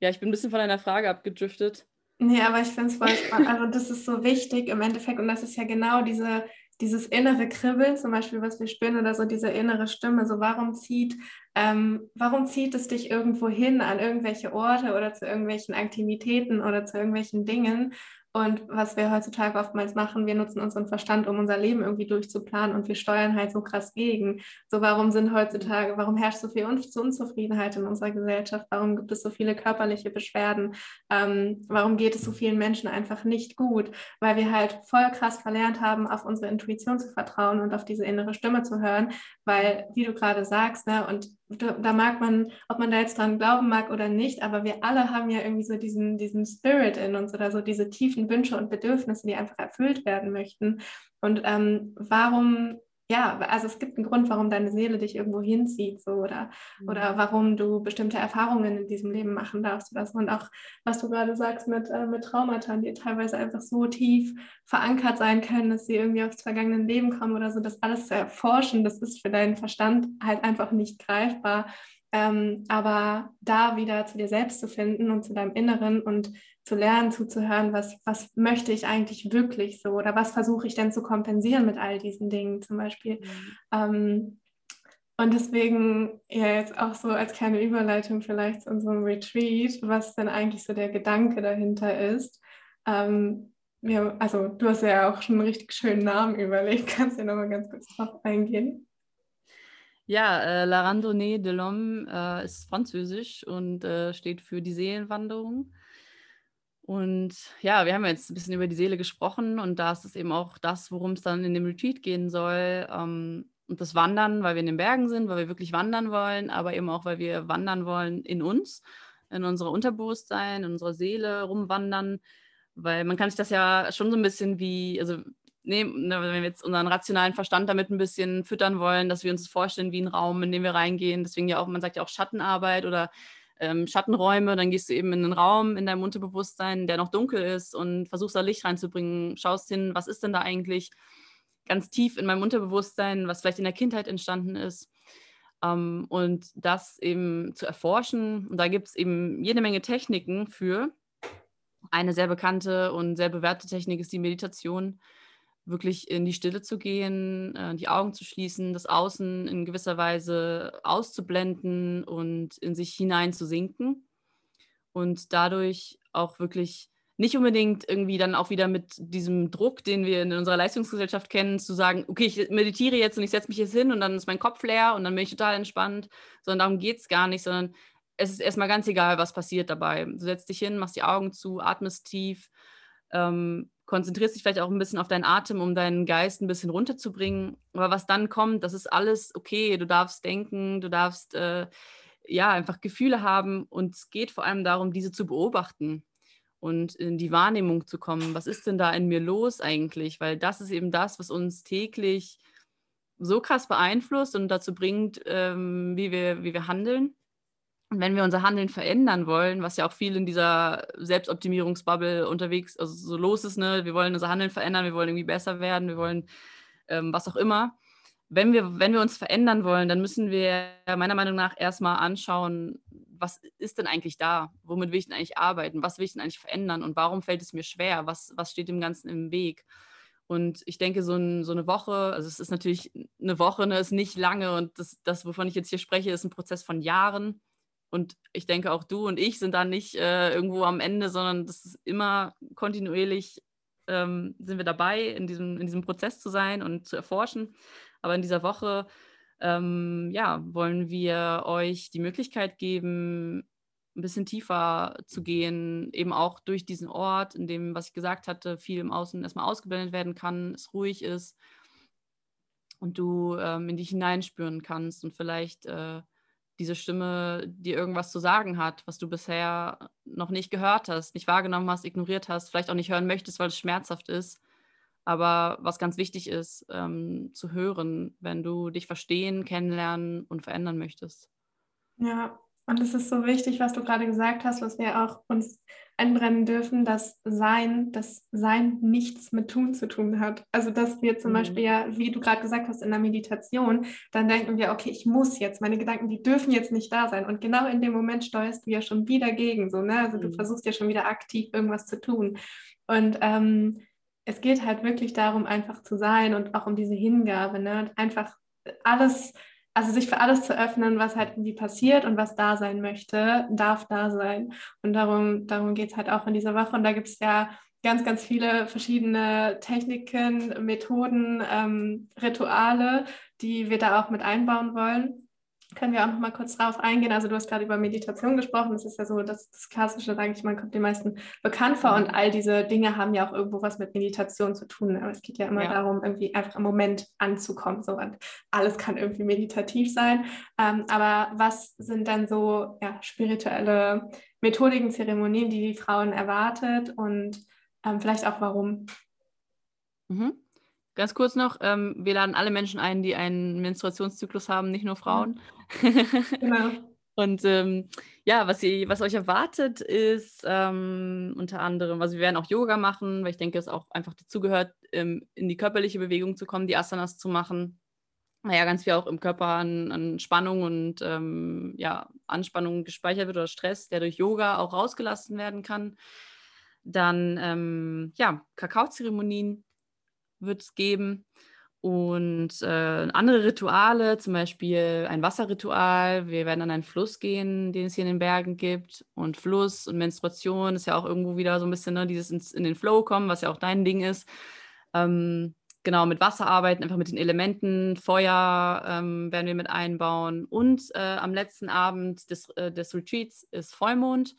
ja, ich bin ein bisschen von deiner Frage abgedriftet. Nee, aber ich finde es voll spannend. Also, das ist so wichtig im Endeffekt. Und das ist ja genau diese dieses innere Kribbeln, zum Beispiel, was wir spüren, oder so diese innere Stimme, so warum zieht, ähm, warum zieht es dich irgendwo hin an irgendwelche Orte oder zu irgendwelchen Aktivitäten oder zu irgendwelchen Dingen? Und was wir heutzutage oftmals machen, wir nutzen unseren Verstand, um unser Leben irgendwie durchzuplanen und wir steuern halt so krass gegen. So, warum sind heutzutage, warum herrscht so viel Un Unzufriedenheit in unserer Gesellschaft? Warum gibt es so viele körperliche Beschwerden? Ähm, warum geht es so vielen Menschen einfach nicht gut? Weil wir halt voll krass verlernt haben, auf unsere Intuition zu vertrauen und auf diese innere Stimme zu hören. Weil, wie du gerade sagst, ne, und da mag man, ob man da jetzt dran glauben mag oder nicht, aber wir alle haben ja irgendwie so diesen, diesen Spirit in uns oder so diese tiefen Wünsche und Bedürfnisse, die einfach erfüllt werden möchten. Und ähm, warum, ja, also es gibt einen Grund, warum deine Seele dich irgendwo hinzieht, so oder, mhm. oder warum du bestimmte Erfahrungen in diesem Leben machen darfst oder so. Und auch, was du gerade sagst mit, äh, mit Traumata, die teilweise einfach so tief verankert sein können, dass sie irgendwie aufs vergangene Leben kommen oder so, das alles zu erforschen, das ist für deinen Verstand halt einfach nicht greifbar. Ähm, aber da wieder zu dir selbst zu finden und zu deinem Inneren und zu lernen, zuzuhören, was, was möchte ich eigentlich wirklich so oder was versuche ich denn zu kompensieren mit all diesen Dingen zum Beispiel. Mhm. Ähm, und deswegen ja jetzt auch so als kleine Überleitung vielleicht zu unserem Retreat, was denn eigentlich so der Gedanke dahinter ist. Ähm, ja, also du hast ja auch schon einen richtig schönen Namen überlegt. Kannst du ja nochmal ganz kurz drauf eingehen? Ja, äh, La Randonnée de l'Homme äh, ist französisch und äh, steht für die Seelenwanderung. Und ja, wir haben jetzt ein bisschen über die Seele gesprochen und da ist es eben auch das, worum es dann in dem Retreat gehen soll. Ähm, und das Wandern, weil wir in den Bergen sind, weil wir wirklich wandern wollen, aber eben auch, weil wir wandern wollen in uns, in unser Unterbewusstsein, in unserer Seele rumwandern. Weil man kann sich das ja schon so ein bisschen wie, also nehmen, ne, wenn wir jetzt unseren rationalen Verstand damit ein bisschen füttern wollen, dass wir uns vorstellen wie ein Raum, in den wir reingehen. Deswegen ja auch, man sagt ja auch Schattenarbeit oder ähm, Schattenräume, dann gehst du eben in einen Raum in deinem Unterbewusstsein, der noch dunkel ist und versuchst da Licht reinzubringen, schaust hin, was ist denn da eigentlich ganz tief in meinem Unterbewusstsein, was vielleicht in der Kindheit entstanden ist. Ähm, und das eben zu erforschen. Und da gibt es eben jede Menge Techniken für. Eine sehr bekannte und sehr bewährte Technik ist die Meditation wirklich in die Stille zu gehen, äh, die Augen zu schließen, das Außen in gewisser Weise auszublenden und in sich hinein zu sinken und dadurch auch wirklich nicht unbedingt irgendwie dann auch wieder mit diesem Druck, den wir in unserer Leistungsgesellschaft kennen, zu sagen, okay, ich meditiere jetzt und ich setze mich jetzt hin und dann ist mein Kopf leer und dann bin ich total entspannt, sondern darum geht es gar nicht, sondern es ist erstmal ganz egal, was passiert dabei. Du setzt dich hin, machst die Augen zu, atmest tief, ähm, konzentrierst dich vielleicht auch ein bisschen auf deinen Atem, um deinen Geist ein bisschen runterzubringen. Aber was dann kommt, das ist alles okay. Du darfst denken, du darfst äh, ja einfach Gefühle haben und es geht vor allem darum, diese zu beobachten und in die Wahrnehmung zu kommen. Was ist denn da in mir los eigentlich? Weil das ist eben das, was uns täglich so krass beeinflusst und dazu bringt, ähm, wie, wir, wie wir handeln. Und wenn wir unser Handeln verändern wollen, was ja auch viel in dieser Selbstoptimierungsbubble unterwegs, also so los ist, ne, wir wollen unser Handeln verändern, wir wollen irgendwie besser werden, wir wollen ähm, was auch immer. Wenn wir, wenn wir uns verändern wollen, dann müssen wir meiner Meinung nach erstmal anschauen, was ist denn eigentlich da? Womit will ich denn eigentlich arbeiten? Was will ich denn eigentlich verändern? Und warum fällt es mir schwer? Was, was steht dem Ganzen im Weg? Und ich denke, so, ein, so, eine Woche, also es ist natürlich eine Woche, ne, ist nicht lange und das, das, wovon ich jetzt hier spreche, ist ein Prozess von Jahren und ich denke, auch du und ich sind da nicht äh, irgendwo am Ende, sondern das ist immer kontinuierlich, ähm, sind wir dabei, in diesem, in diesem Prozess zu sein und zu erforschen. Aber in dieser Woche, ähm, ja, wollen wir euch die Möglichkeit geben, ein bisschen tiefer zu gehen, eben auch durch diesen Ort, in dem, was ich gesagt hatte, viel im Außen erstmal ausgeblendet werden kann, es ruhig ist und du ähm, in dich hineinspüren kannst und vielleicht äh, diese Stimme dir irgendwas zu sagen hat, was du bisher noch nicht gehört hast, nicht wahrgenommen hast, ignoriert hast, vielleicht auch nicht hören möchtest, weil es schmerzhaft ist. Aber was ganz wichtig ist, ähm, zu hören, wenn du dich verstehen, kennenlernen und verändern möchtest. Ja, und es ist so wichtig, was du gerade gesagt hast, was wir auch uns einbrennen dürfen, dass Sein, das Sein nichts mit Tun zu tun hat. Also dass wir zum mhm. Beispiel ja, wie du gerade gesagt hast, in der Meditation, dann denken wir, okay, ich muss jetzt, meine Gedanken, die dürfen jetzt nicht da sein. Und genau in dem Moment steuerst du ja schon wieder gegen, so, ne? Also mhm. du versuchst ja schon wieder aktiv irgendwas zu tun. Und ähm, es geht halt wirklich darum, einfach zu sein und auch um diese Hingabe, ne? Und einfach alles also sich für alles zu öffnen, was halt irgendwie passiert und was da sein möchte, darf da sein. Und darum, darum geht es halt auch in dieser Woche. Und da gibt es ja ganz, ganz viele verschiedene Techniken, Methoden, ähm, Rituale, die wir da auch mit einbauen wollen können wir auch noch mal kurz drauf eingehen. Also du hast gerade über Meditation gesprochen. Das ist ja so das, das Klassische, sage ich mal, kommt den meisten bekannt vor. Und all diese Dinge haben ja auch irgendwo was mit Meditation zu tun. Aber es geht ja immer ja. darum, irgendwie einfach im Moment anzukommen. So. Und alles kann irgendwie meditativ sein. Ähm, aber was sind dann so ja, spirituelle Methodiken, Zeremonien, die die Frauen erwartet und ähm, vielleicht auch warum? Mhm. Ganz kurz noch, ähm, wir laden alle Menschen ein, die einen Menstruationszyklus haben, nicht nur Frauen. Genau. Und ähm, ja, was, ihr, was euch erwartet, ist ähm, unter anderem, also wir werden auch Yoga machen, weil ich denke, es auch einfach dazugehört, ähm, in die körperliche Bewegung zu kommen, die Asanas zu machen. Naja, ganz viel auch im Körper an, an Spannung und ähm, ja, Anspannung gespeichert wird oder Stress, der durch Yoga auch rausgelassen werden kann. Dann ähm, ja, Kakaozeremonien, wird es geben. Und äh, andere Rituale, zum Beispiel ein Wasserritual. Wir werden an einen Fluss gehen, den es hier in den Bergen gibt. Und Fluss und Menstruation ist ja auch irgendwo wieder so ein bisschen ne, dieses ins, in den Flow kommen, was ja auch dein Ding ist. Ähm, genau, mit Wasser arbeiten, einfach mit den Elementen. Feuer ähm, werden wir mit einbauen. Und äh, am letzten Abend des, äh, des Retreats ist Vollmond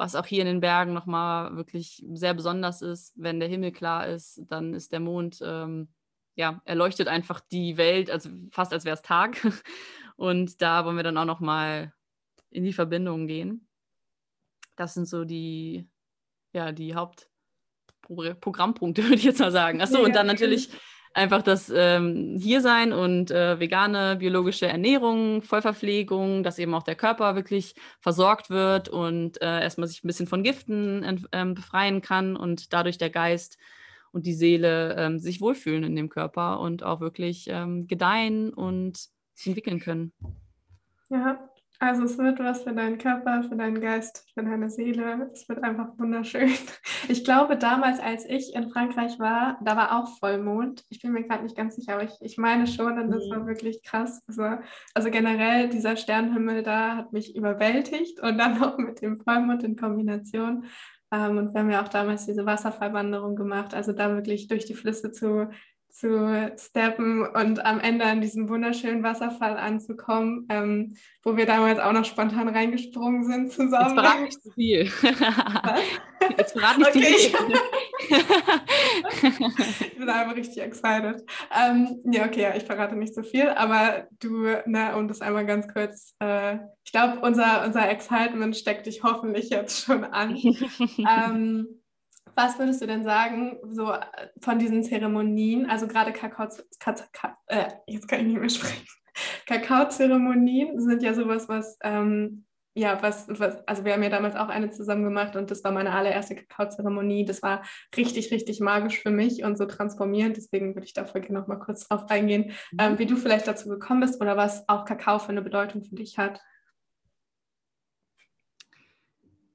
was auch hier in den Bergen nochmal wirklich sehr besonders ist. Wenn der Himmel klar ist, dann ist der Mond, ähm, ja, erleuchtet einfach die Welt, also fast als wäre es Tag. Und da wollen wir dann auch nochmal in die Verbindung gehen. Das sind so die, ja, die Hauptprogrammpunkte, würde ich jetzt mal sagen. Achso, und dann natürlich einfach das ähm, Hiersein und äh, vegane, biologische Ernährung, Vollverpflegung, dass eben auch der Körper wirklich versorgt wird und äh, erstmal sich ein bisschen von Giften ähm, befreien kann und dadurch der Geist und die Seele ähm, sich wohlfühlen in dem Körper und auch wirklich ähm, gedeihen und sich entwickeln können. Ja, also es wird was für deinen Körper, für deinen Geist, für deine Seele. Es wird einfach wunderschön. Ich glaube, damals, als ich in Frankreich war, da war auch Vollmond. Ich bin mir gerade nicht ganz sicher, aber ich, ich meine schon, und das mhm. war wirklich krass. Also, also generell, dieser Sternenhimmel da hat mich überwältigt und dann noch mit dem Vollmond in Kombination. Ähm, und wir haben ja auch damals diese Wasserfallwanderung gemacht, also da wirklich durch die Flüsse zu zu steppen und am Ende an diesem wunderschönen Wasserfall anzukommen, ähm, wo wir damals auch noch spontan reingesprungen sind zusammen. Jetzt verrat nicht zu viel. Was? Jetzt verrat nicht okay. zu viel. ich bin einfach richtig excited. Ähm, ja, okay, ich verrate nicht so viel, aber du, ne, um das einmal ganz kurz, äh, ich glaube, unser, unser Excitement steckt dich hoffentlich jetzt schon an. ähm, was würdest du denn sagen, so äh, von diesen Zeremonien, also gerade Kakao, Kakao äh, jetzt kann ich nicht mehr sprechen. Kakaozeremonien sind ja sowas, was, ähm, ja, was, was, also wir haben ja damals auch eine zusammen gemacht und das war meine allererste Kakaozeremonie. Das war richtig, richtig magisch für mich und so transformierend. Deswegen würde ich da gerne noch mal kurz drauf eingehen, mhm. ähm, wie du vielleicht dazu gekommen bist oder was auch Kakao für eine Bedeutung für dich hat.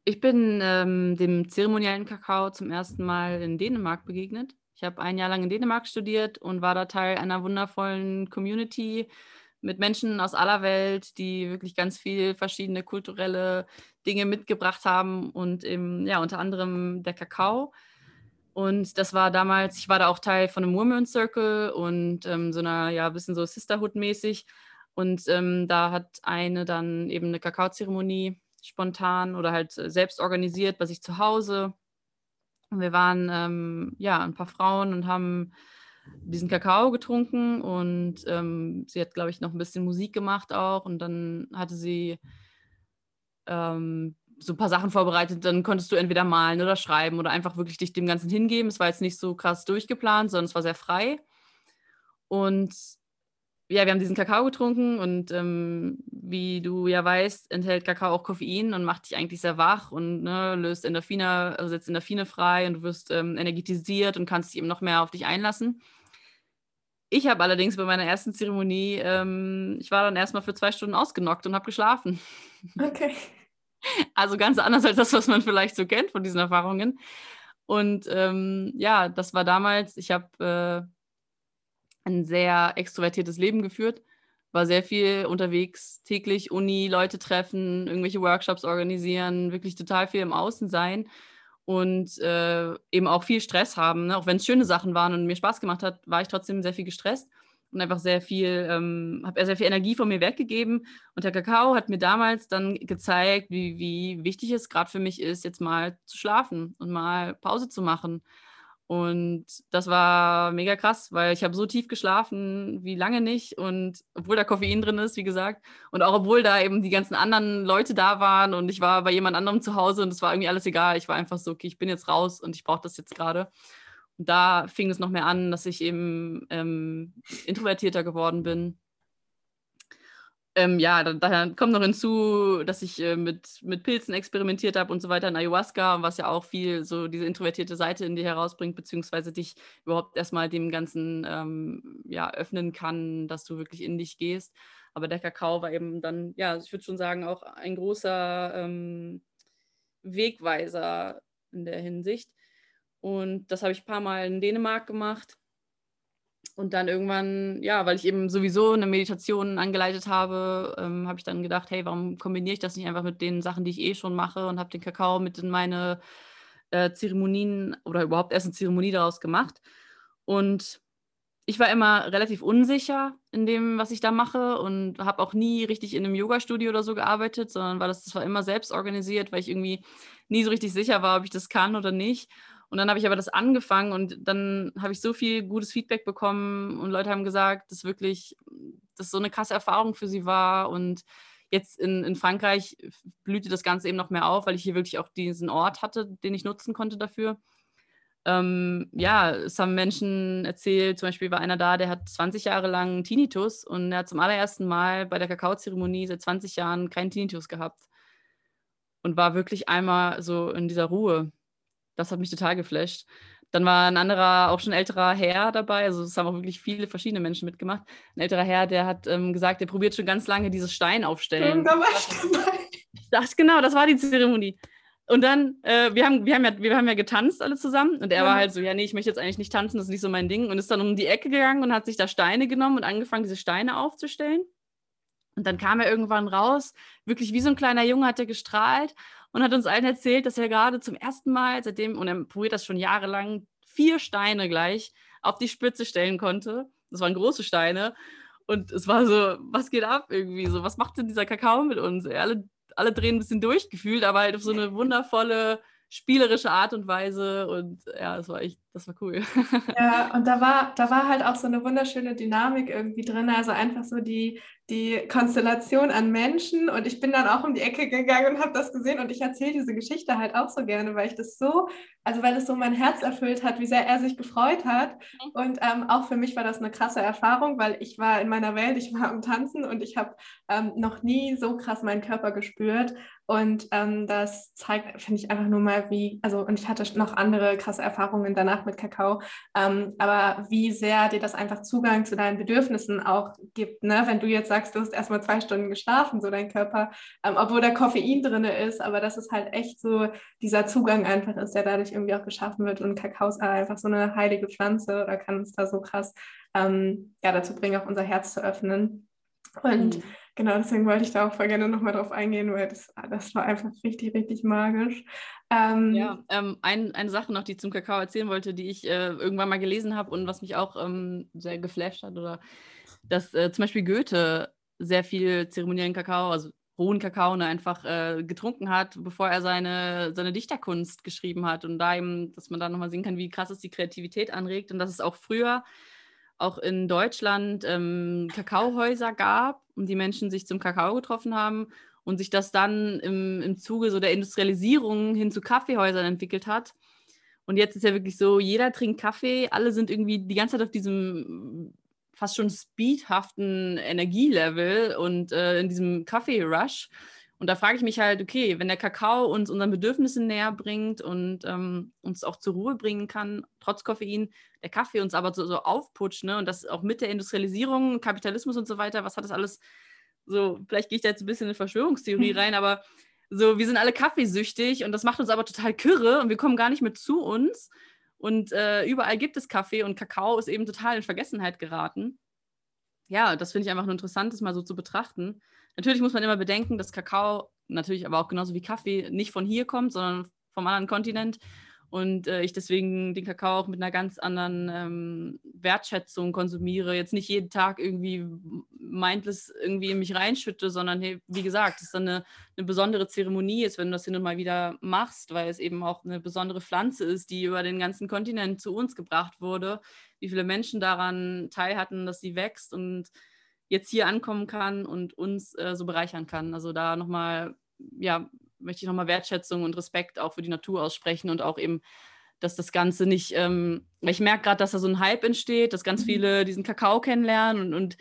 Ich bin ähm, dem zeremoniellen Kakao zum ersten Mal in Dänemark begegnet. Ich habe ein Jahr lang in Dänemark studiert und war da Teil einer wundervollen Community mit Menschen aus aller Welt, die wirklich ganz viel verschiedene kulturelle Dinge mitgebracht haben und eben, ja, unter anderem der Kakao. Und das war damals, ich war da auch Teil von einem Women Circle und ähm, so einer, ja, ein bisschen so Sisterhood-mäßig. Und ähm, da hat eine dann eben eine Kakaozeremonie spontan oder halt äh, selbst organisiert bei sich zu Hause. Und wir waren ähm, ja ein paar Frauen und haben diesen Kakao getrunken und ähm, sie hat, glaube ich, noch ein bisschen Musik gemacht auch und dann hatte sie ähm, so ein paar Sachen vorbereitet, dann konntest du entweder malen oder schreiben oder einfach wirklich dich dem Ganzen hingeben. Es war jetzt nicht so krass durchgeplant, sondern es war sehr frei. Und ja, wir haben diesen Kakao getrunken und ähm, wie du ja weißt, enthält Kakao auch Koffein und macht dich eigentlich sehr wach und ne, löst Endorphine, also setzt Endorphine frei und du wirst ähm, energetisiert und kannst dich eben noch mehr auf dich einlassen. Ich habe allerdings bei meiner ersten Zeremonie, ähm, ich war dann erstmal für zwei Stunden ausgenockt und habe geschlafen. Okay. Also ganz anders als das, was man vielleicht so kennt von diesen Erfahrungen. Und ähm, ja, das war damals, ich habe äh, ein sehr extrovertiertes Leben geführt, war sehr viel unterwegs, täglich Uni, Leute treffen, irgendwelche Workshops organisieren, wirklich total viel im Außen sein. und äh, eben auch viel Stress haben. Ne? Auch wenn es schöne Sachen waren und mir Spaß gemacht hat, war ich trotzdem sehr viel gestresst und einfach sehr viel, ähm, habe sehr viel Energie von mir weggegeben. Und der Kakao hat mir damals dann gezeigt, wie, wie wichtig es gerade für mich ist, jetzt mal zu schlafen und mal Pause zu machen. Und das war mega krass, weil ich habe so tief geschlafen wie lange nicht. Und obwohl da Koffein drin ist, wie gesagt, und auch obwohl da eben die ganzen anderen Leute da waren und ich war bei jemand anderem zu Hause und es war irgendwie alles egal. Ich war einfach so, okay, ich bin jetzt raus und ich brauche das jetzt gerade. Und da fing es noch mehr an, dass ich eben ähm, introvertierter geworden bin ähm, ja, da, da, kommt noch hinzu, dass ich äh, mit, mit Pilzen experimentiert habe und so weiter in Ayahuasca, was ja auch viel so diese introvertierte Seite in dir herausbringt, beziehungsweise dich überhaupt erstmal dem Ganzen ähm, ja, öffnen kann, dass du wirklich in dich gehst. Aber der Kakao war eben dann, ja, ich würde schon sagen, auch ein großer ähm, Wegweiser in der Hinsicht. Und das habe ich ein paar Mal in Dänemark gemacht und dann irgendwann, ja, weil ich eben sowieso eine Meditation angeleitet habe, ähm, habe ich dann gedacht, hey, warum kombiniere ich das nicht einfach mit den Sachen, die ich eh schon mache und habe den Kakao mit in meine äh, Zeremonien oder überhaupt erst eine Zeremonie daraus gemacht. Und ich war immer relativ unsicher in dem, was ich da mache und habe auch nie richtig in einem Yoga-Studio oder so gearbeitet, sondern war das, das war immer selbst organisiert, weil ich irgendwie nie so richtig sicher war, ob ich das kann oder nicht. Und dann habe ich aber das angefangen und dann habe ich so viel gutes Feedback bekommen und Leute haben gesagt, dass wirklich das so eine krasse Erfahrung für sie war. Und jetzt in, in Frankreich blühte das Ganze eben noch mehr auf, weil ich hier wirklich auch diesen Ort hatte, den ich nutzen konnte dafür. Ähm, ja, es haben Menschen erzählt, zum Beispiel war einer da, der hat 20 Jahre lang Tinnitus und er hat zum allerersten Mal bei der Kakaozeremonie seit 20 Jahren keinen Tinnitus gehabt und war wirklich einmal so in dieser Ruhe. Das hat mich total geflasht. Dann war ein anderer, auch schon älterer Herr dabei. Also es haben auch wirklich viele verschiedene Menschen mitgemacht. Ein älterer Herr, der hat ähm, gesagt, der probiert schon ganz lange dieses Stein aufstellen. Da war ich dabei. Das, genau, das war die Zeremonie. Und dann, äh, wir, haben, wir, haben ja, wir haben ja getanzt alle zusammen. Und er ja. war halt so, ja, nee, ich möchte jetzt eigentlich nicht tanzen, das ist nicht so mein Ding. Und ist dann um die Ecke gegangen und hat sich da Steine genommen und angefangen, diese Steine aufzustellen. Und dann kam er irgendwann raus, wirklich wie so ein kleiner Junge hat er gestrahlt und hat uns allen erzählt, dass er gerade zum ersten Mal, seitdem, und er probiert das schon jahrelang, vier Steine gleich auf die Spitze stellen konnte. Das waren große Steine. Und es war so, was geht ab irgendwie? So, was macht denn dieser Kakao mit uns? Alle, alle drehen ein bisschen durchgefühlt, aber halt auf so eine wundervolle, spielerische Art und Weise. Und ja, das war echt, das war cool. Ja, und da war, da war halt auch so eine wunderschöne Dynamik irgendwie drin. Also einfach so die, die Konstellation an Menschen. Und ich bin dann auch um die Ecke gegangen und habe das gesehen. Und ich erzähle diese Geschichte halt auch so gerne, weil ich das so, also weil es so mein Herz erfüllt hat, wie sehr er sich gefreut hat. Mhm. und ähm, auch für mich war das eine krasse Erfahrung, weil ich war in meiner Welt, ich war am Tanzen und ich habe ähm, noch nie so krass meinen Körper gespürt. Und ähm, das zeigt, finde ich einfach nur mal wie, also und ich hatte noch andere krasse Erfahrungen danach mit Kakao, ähm, aber wie sehr dir das einfach Zugang zu deinen Bedürfnissen auch gibt, ne, wenn du jetzt sagst, du hast erstmal zwei Stunden geschlafen, so dein Körper, ähm, obwohl da Koffein drin ist, aber dass es halt echt so dieser Zugang einfach ist, der dadurch irgendwie auch geschaffen wird und Kakao ist einfach so eine heilige Pflanze oder kann uns da so krass ähm, ja, dazu bringen, auch unser Herz zu öffnen. Und mhm. genau deswegen wollte ich da auch voll gerne nochmal drauf eingehen, weil das, das war einfach richtig, richtig magisch. Ähm, ja, ähm, ein, eine Sache noch, die ich zum Kakao erzählen wollte, die ich äh, irgendwann mal gelesen habe und was mich auch ähm, sehr geflasht hat oder dass äh, zum Beispiel Goethe sehr viel zeremoniellen Kakao, also rohen Kakao, ne, einfach äh, getrunken hat, bevor er seine, seine Dichterkunst geschrieben hat. Und da eben, dass man da nochmal sehen kann, wie krass es die Kreativität anregt und dass es auch früher auch in Deutschland ähm, Kakaohäuser gab und die Menschen sich zum Kakao getroffen haben und sich das dann im, im Zuge so der Industrialisierung hin zu Kaffeehäusern entwickelt hat. Und jetzt ist ja wirklich so, jeder trinkt Kaffee, alle sind irgendwie die ganze Zeit auf diesem fast schon speedhaften Energielevel und äh, in diesem Kaffee-Rush. Und da frage ich mich halt, okay, wenn der Kakao uns unseren Bedürfnissen näher bringt und ähm, uns auch zur Ruhe bringen kann, trotz Koffein, der Kaffee uns aber so, so aufputscht, ne? Und das auch mit der Industrialisierung, Kapitalismus und so weiter, was hat das alles so, vielleicht gehe ich da jetzt ein bisschen in Verschwörungstheorie rein, aber so, wir sind alle kaffeesüchtig und das macht uns aber total kürre und wir kommen gar nicht mehr zu uns. Und äh, überall gibt es Kaffee und Kakao ist eben total in Vergessenheit geraten. Ja, das finde ich einfach nur interessant, das mal so zu betrachten. Natürlich muss man immer bedenken, dass Kakao, natürlich aber auch genauso wie Kaffee, nicht von hier kommt, sondern vom anderen Kontinent und äh, ich deswegen den Kakao auch mit einer ganz anderen ähm, Wertschätzung konsumiere. Jetzt nicht jeden Tag irgendwie mindless irgendwie in mich reinschütte, sondern hey, wie gesagt, es ist dann eine, eine besondere Zeremonie ist, wenn du das hin und mal wieder machst, weil es eben auch eine besondere Pflanze ist, die über den ganzen Kontinent zu uns gebracht wurde. Wie viele Menschen daran teil hatten, dass sie wächst und jetzt hier ankommen kann und uns äh, so bereichern kann. Also da nochmal, ja, möchte ich nochmal Wertschätzung und Respekt auch für die Natur aussprechen und auch eben, dass das Ganze nicht, ähm, ich merke gerade, dass da so ein Hype entsteht, dass ganz mhm. viele diesen Kakao kennenlernen und, und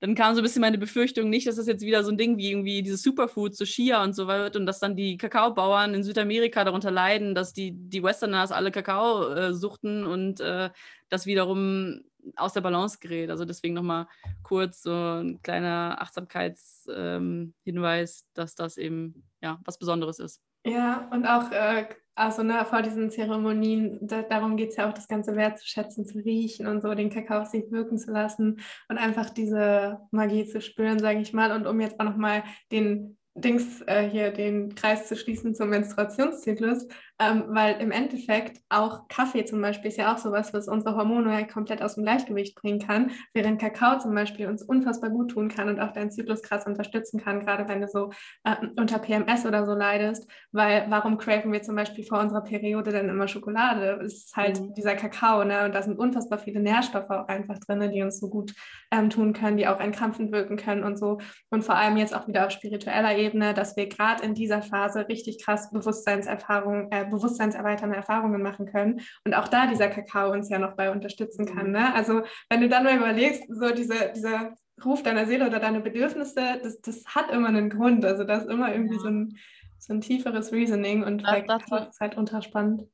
dann kam so ein bisschen meine Befürchtung nicht, dass das jetzt wieder so ein Ding wie irgendwie dieses Superfood, so Chia und so wird und dass dann die Kakaobauern in Südamerika darunter leiden, dass die, die Westerners alle Kakao äh, suchten und äh, das wiederum aus der Balance gerät. Also deswegen nochmal kurz so ein kleiner Achtsamkeitshinweis, ähm, dass das eben ja was Besonderes ist. Ja, und auch äh, also ne, vor diesen Zeremonien, da, darum geht es ja auch, das Ganze wertzuschätzen, zu riechen und so, den Kakao auf sich wirken zu lassen und einfach diese Magie zu spüren, sage ich mal. Und um jetzt auch nochmal den Dings äh, hier den Kreis zu schließen zum Menstruationszyklus, ähm, weil im Endeffekt auch Kaffee zum Beispiel ist ja auch sowas, was unsere Hormone ja komplett aus dem Gleichgewicht bringen kann, während Kakao zum Beispiel uns unfassbar gut tun kann und auch deinen Zyklus krass unterstützen kann, gerade wenn du so äh, unter PMS oder so leidest, weil warum craven wir zum Beispiel vor unserer Periode dann immer Schokolade? Es ist halt mhm. dieser Kakao, ne? Und da sind unfassbar viele Nährstoffe auch einfach drin, die uns so gut ähm, tun können, die auch entkrampfend wirken können und so. Und vor allem jetzt auch wieder auf spiritueller Ebene, dass wir gerade in dieser Phase richtig krass Bewusstseinserfahrungen äh, bewusstseinserweiternde Erfahrungen machen können. Und auch da dieser Kakao uns ja noch bei unterstützen kann. Ne? Also wenn du dann mal überlegst, so diese, dieser Ruf deiner Seele oder deine Bedürfnisse, das, das hat immer einen Grund. Also das ist immer irgendwie ja. so, ein, so ein tieferes Reasoning und das, das ist halt ultra spannend.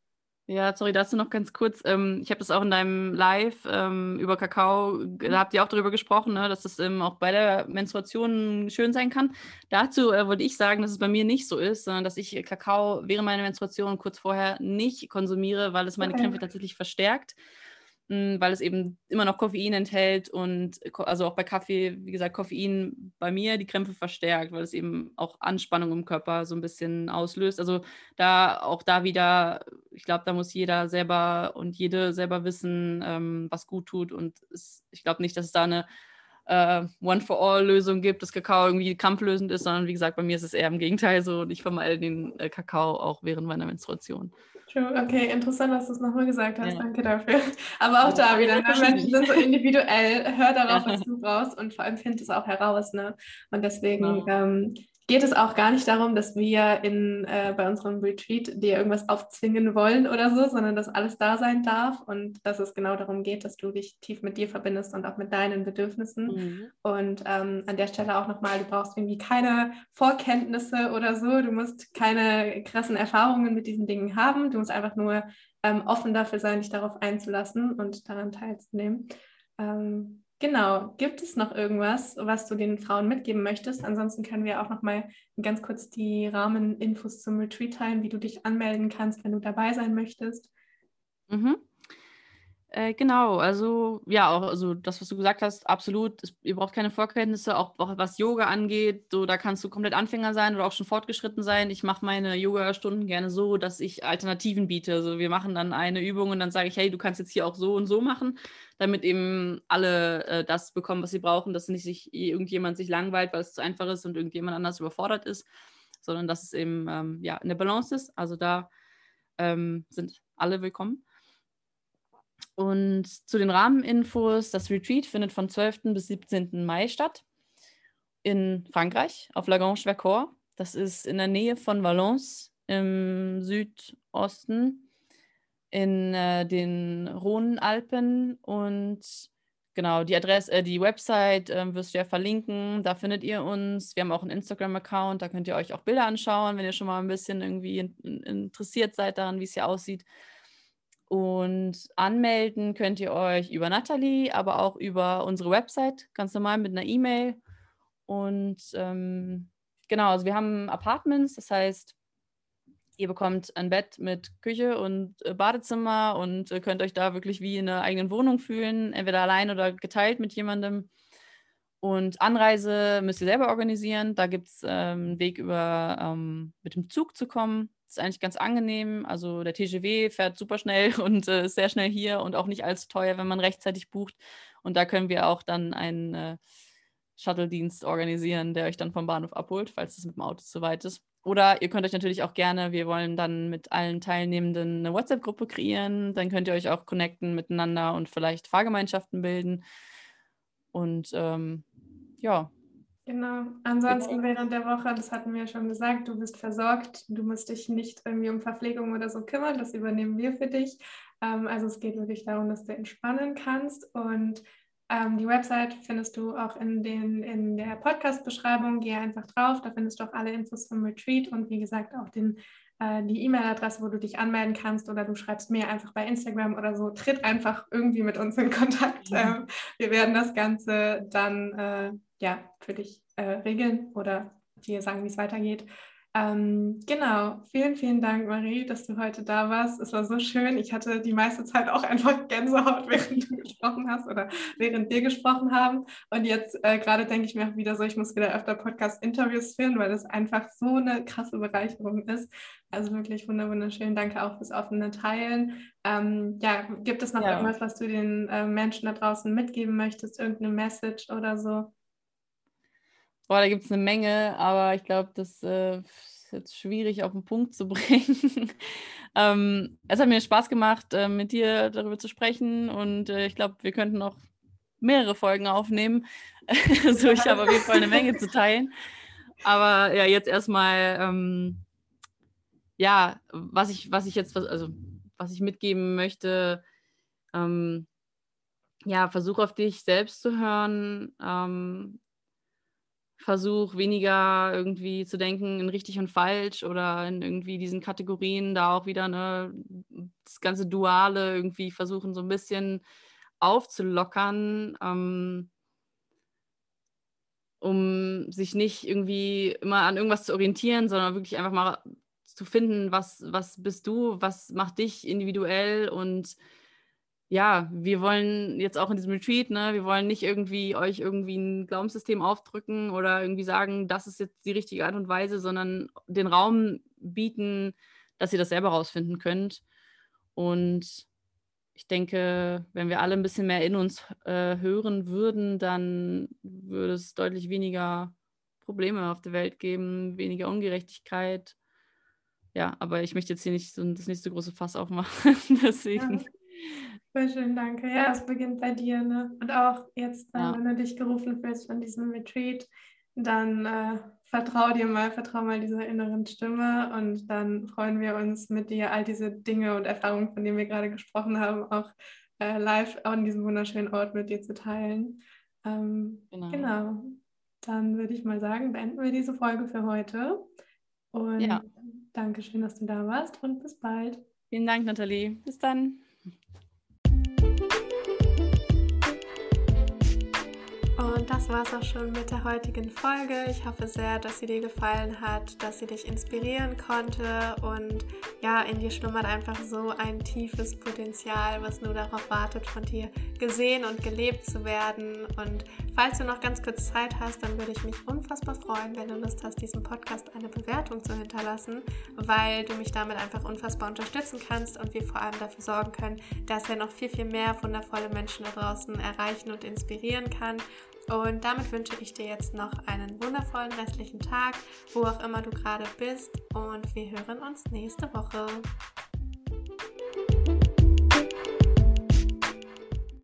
Ja, sorry, dazu noch ganz kurz. Ähm, ich habe das auch in deinem Live ähm, über Kakao, da habt ihr auch darüber gesprochen, ne, dass das ähm, auch bei der Menstruation schön sein kann. Dazu äh, wollte ich sagen, dass es bei mir nicht so ist, sondern dass ich Kakao während meiner Menstruation kurz vorher nicht konsumiere, weil es meine okay. Krämpfe tatsächlich verstärkt. Weil es eben immer noch Koffein enthält und also auch bei Kaffee, wie gesagt, Koffein bei mir die Krämpfe verstärkt, weil es eben auch Anspannung im Körper so ein bisschen auslöst. Also da auch da wieder, ich glaube, da muss jeder selber und jede selber wissen, ähm, was gut tut und es, ich glaube nicht, dass es da eine äh, One-for-All-Lösung gibt, dass Kakao irgendwie kampflösend ist, sondern wie gesagt, bei mir ist es eher im Gegenteil so und ich vermeide den äh, Kakao auch während meiner Menstruation. True, okay, interessant, dass du es nochmal gesagt hast. Ja. Danke dafür. Aber auch da wieder, ne? Menschen sind so individuell. Hör darauf, was du brauchst und vor allem find es auch heraus. Ne? Und deswegen ja. ähm, geht es auch gar nicht darum, dass wir in, äh, bei unserem Retreat dir irgendwas aufzwingen wollen oder so, sondern dass alles da sein darf und dass es genau darum geht, dass du dich tief mit dir verbindest und auch mit deinen Bedürfnissen. Mhm. Und ähm, an der Stelle auch nochmal, du brauchst irgendwie keine Vorkenntnisse oder so, du musst keine krassen Erfahrungen mit diesen Dingen haben, du musst einfach nur ähm, offen dafür sein, dich darauf einzulassen und daran teilzunehmen. Ähm, Genau. Gibt es noch irgendwas, was du den Frauen mitgeben möchtest? Ansonsten können wir auch noch mal ganz kurz die Rahmeninfos zum Retreat teilen, wie du dich anmelden kannst, wenn du dabei sein möchtest. Mhm. Äh, genau, also ja, auch also das, was du gesagt hast, absolut. Es, ihr braucht keine Vorkenntnisse, auch, auch, was Yoga angeht. So, da kannst du komplett Anfänger sein oder auch schon fortgeschritten sein. Ich mache meine Yoga-Stunden gerne so, dass ich Alternativen biete. Also wir machen dann eine Übung und dann sage ich, hey, du kannst jetzt hier auch so und so machen, damit eben alle äh, das bekommen, was sie brauchen, dass nicht sich irgendjemand sich langweilt, weil es zu einfach ist und irgendjemand anders überfordert ist, sondern dass es eben ähm, ja in der Balance ist. Also da ähm, sind alle willkommen. Und zu den Rahmeninfos, das Retreat findet von 12. bis 17. Mai statt in Frankreich auf Lagrange-Vercors. Das ist in der Nähe von Valence im Südosten in äh, den Rhonalpen und genau die Adresse, äh, die Website äh, wirst du ja verlinken. Da findet ihr uns. Wir haben auch einen Instagram-Account, da könnt ihr euch auch Bilder anschauen, wenn ihr schon mal ein bisschen irgendwie in, in, interessiert seid daran, wie es hier aussieht. Und anmelden könnt ihr euch über Natalie, aber auch über unsere Website, ganz normal mit einer E-Mail. Und ähm, genau, also wir haben Apartments, das heißt, ihr bekommt ein Bett mit Küche und äh, Badezimmer und äh, könnt euch da wirklich wie in einer eigenen Wohnung fühlen, entweder allein oder geteilt mit jemandem. Und Anreise müsst ihr selber organisieren. Da gibt es ähm, einen Weg über ähm, mit dem Zug zu kommen. Ist eigentlich ganz angenehm. Also der TGW fährt super schnell und äh, ist sehr schnell hier und auch nicht allzu teuer, wenn man rechtzeitig bucht. Und da können wir auch dann einen äh, Shuttle-Dienst organisieren, der euch dann vom Bahnhof abholt, falls es mit dem Auto zu weit ist. Oder ihr könnt euch natürlich auch gerne, wir wollen dann mit allen Teilnehmenden eine WhatsApp-Gruppe kreieren. Dann könnt ihr euch auch connecten miteinander und vielleicht Fahrgemeinschaften bilden. Und ähm, ja. Genau. Ansonsten genau. während der Woche, das hatten wir ja schon gesagt, du bist versorgt. Du musst dich nicht irgendwie um Verpflegung oder so kümmern. Das übernehmen wir für dich. Ähm, also es geht wirklich darum, dass du entspannen kannst. Und ähm, die Website findest du auch in, den, in der Podcast-Beschreibung. Geh einfach drauf, da findest du auch alle Infos zum Retreat und wie gesagt auch den, äh, die E-Mail-Adresse, wo du dich anmelden kannst oder du schreibst mir einfach bei Instagram oder so. Tritt einfach irgendwie mit uns in Kontakt. Mhm. Ähm, wir werden das Ganze dann äh, ja, für dich äh, regeln oder dir sagen, wie es weitergeht. Ähm, genau, vielen, vielen Dank, Marie, dass du heute da warst. Es war so schön. Ich hatte die meiste Zeit auch einfach Gänsehaut, während du gesprochen hast oder während wir gesprochen haben. Und jetzt äh, gerade denke ich mir auch wieder so, ich muss wieder öfter Podcast-Interviews führen, weil das einfach so eine krasse Bereicherung ist. Also wirklich wunderschön. Danke auch fürs offene Teilen. Ähm, ja, gibt es noch ja. irgendwas, was du den äh, Menschen da draußen mitgeben möchtest? Irgendeine Message oder so? Boah, da gibt es eine Menge, aber ich glaube, das äh, ist jetzt schwierig auf den Punkt zu bringen. ähm, es hat mir Spaß gemacht, äh, mit dir darüber zu sprechen und äh, ich glaube, wir könnten noch mehrere Folgen aufnehmen. also ich habe auf jeden Fall eine Menge zu teilen. Aber ja, jetzt erstmal, ähm, ja, was ich, was ich jetzt, also was ich mitgeben möchte, ähm, ja, versuch auf dich selbst zu hören. Ähm, versuche weniger irgendwie zu denken in richtig und falsch oder in irgendwie diesen Kategorien da auch wieder ne, das ganze Duale irgendwie versuchen so ein bisschen aufzulockern, ähm, um sich nicht irgendwie immer an irgendwas zu orientieren, sondern wirklich einfach mal zu finden, was, was bist du, was macht dich individuell und ja, wir wollen jetzt auch in diesem Retreat, ne, wir wollen nicht irgendwie euch irgendwie ein Glaubenssystem aufdrücken oder irgendwie sagen, das ist jetzt die richtige Art und Weise, sondern den Raum bieten, dass ihr das selber rausfinden könnt. Und ich denke, wenn wir alle ein bisschen mehr in uns äh, hören würden, dann würde es deutlich weniger Probleme auf der Welt geben, weniger Ungerechtigkeit. Ja, aber ich möchte jetzt hier nicht so das nächste große Fass aufmachen. Deswegen. Ja. Voll schön, danke. Ja, es beginnt bei dir, ne? Und auch jetzt, ja. wenn du dich gerufen fühlst von diesem Retreat, dann äh, vertrau dir mal, vertrau mal dieser inneren Stimme und dann freuen wir uns mit dir, all diese Dinge und Erfahrungen, von denen wir gerade gesprochen haben, auch äh, live an diesem wunderschönen Ort mit dir zu teilen. Ähm, genau. genau. Dann würde ich mal sagen, beenden wir diese Folge für heute. Und ja. danke schön, dass du da warst und bis bald. Vielen Dank, Nathalie. Bis dann. Und das war es auch schon mit der heutigen Folge. Ich hoffe sehr, dass sie dir gefallen hat, dass sie dich inspirieren konnte und ja, in dir schlummert einfach so ein tiefes Potenzial, was nur darauf wartet, von dir gesehen und gelebt zu werden. Und falls du noch ganz kurz Zeit hast, dann würde ich mich unfassbar freuen, wenn du Lust hast, diesem Podcast eine Bewertung zu hinterlassen, weil du mich damit einfach unfassbar unterstützen kannst und wir vor allem dafür sorgen können, dass er noch viel, viel mehr wundervolle Menschen da draußen erreichen und inspirieren kann. Und damit wünsche ich dir jetzt noch einen wundervollen restlichen Tag, wo auch immer du gerade bist. Und wir hören uns nächste Woche.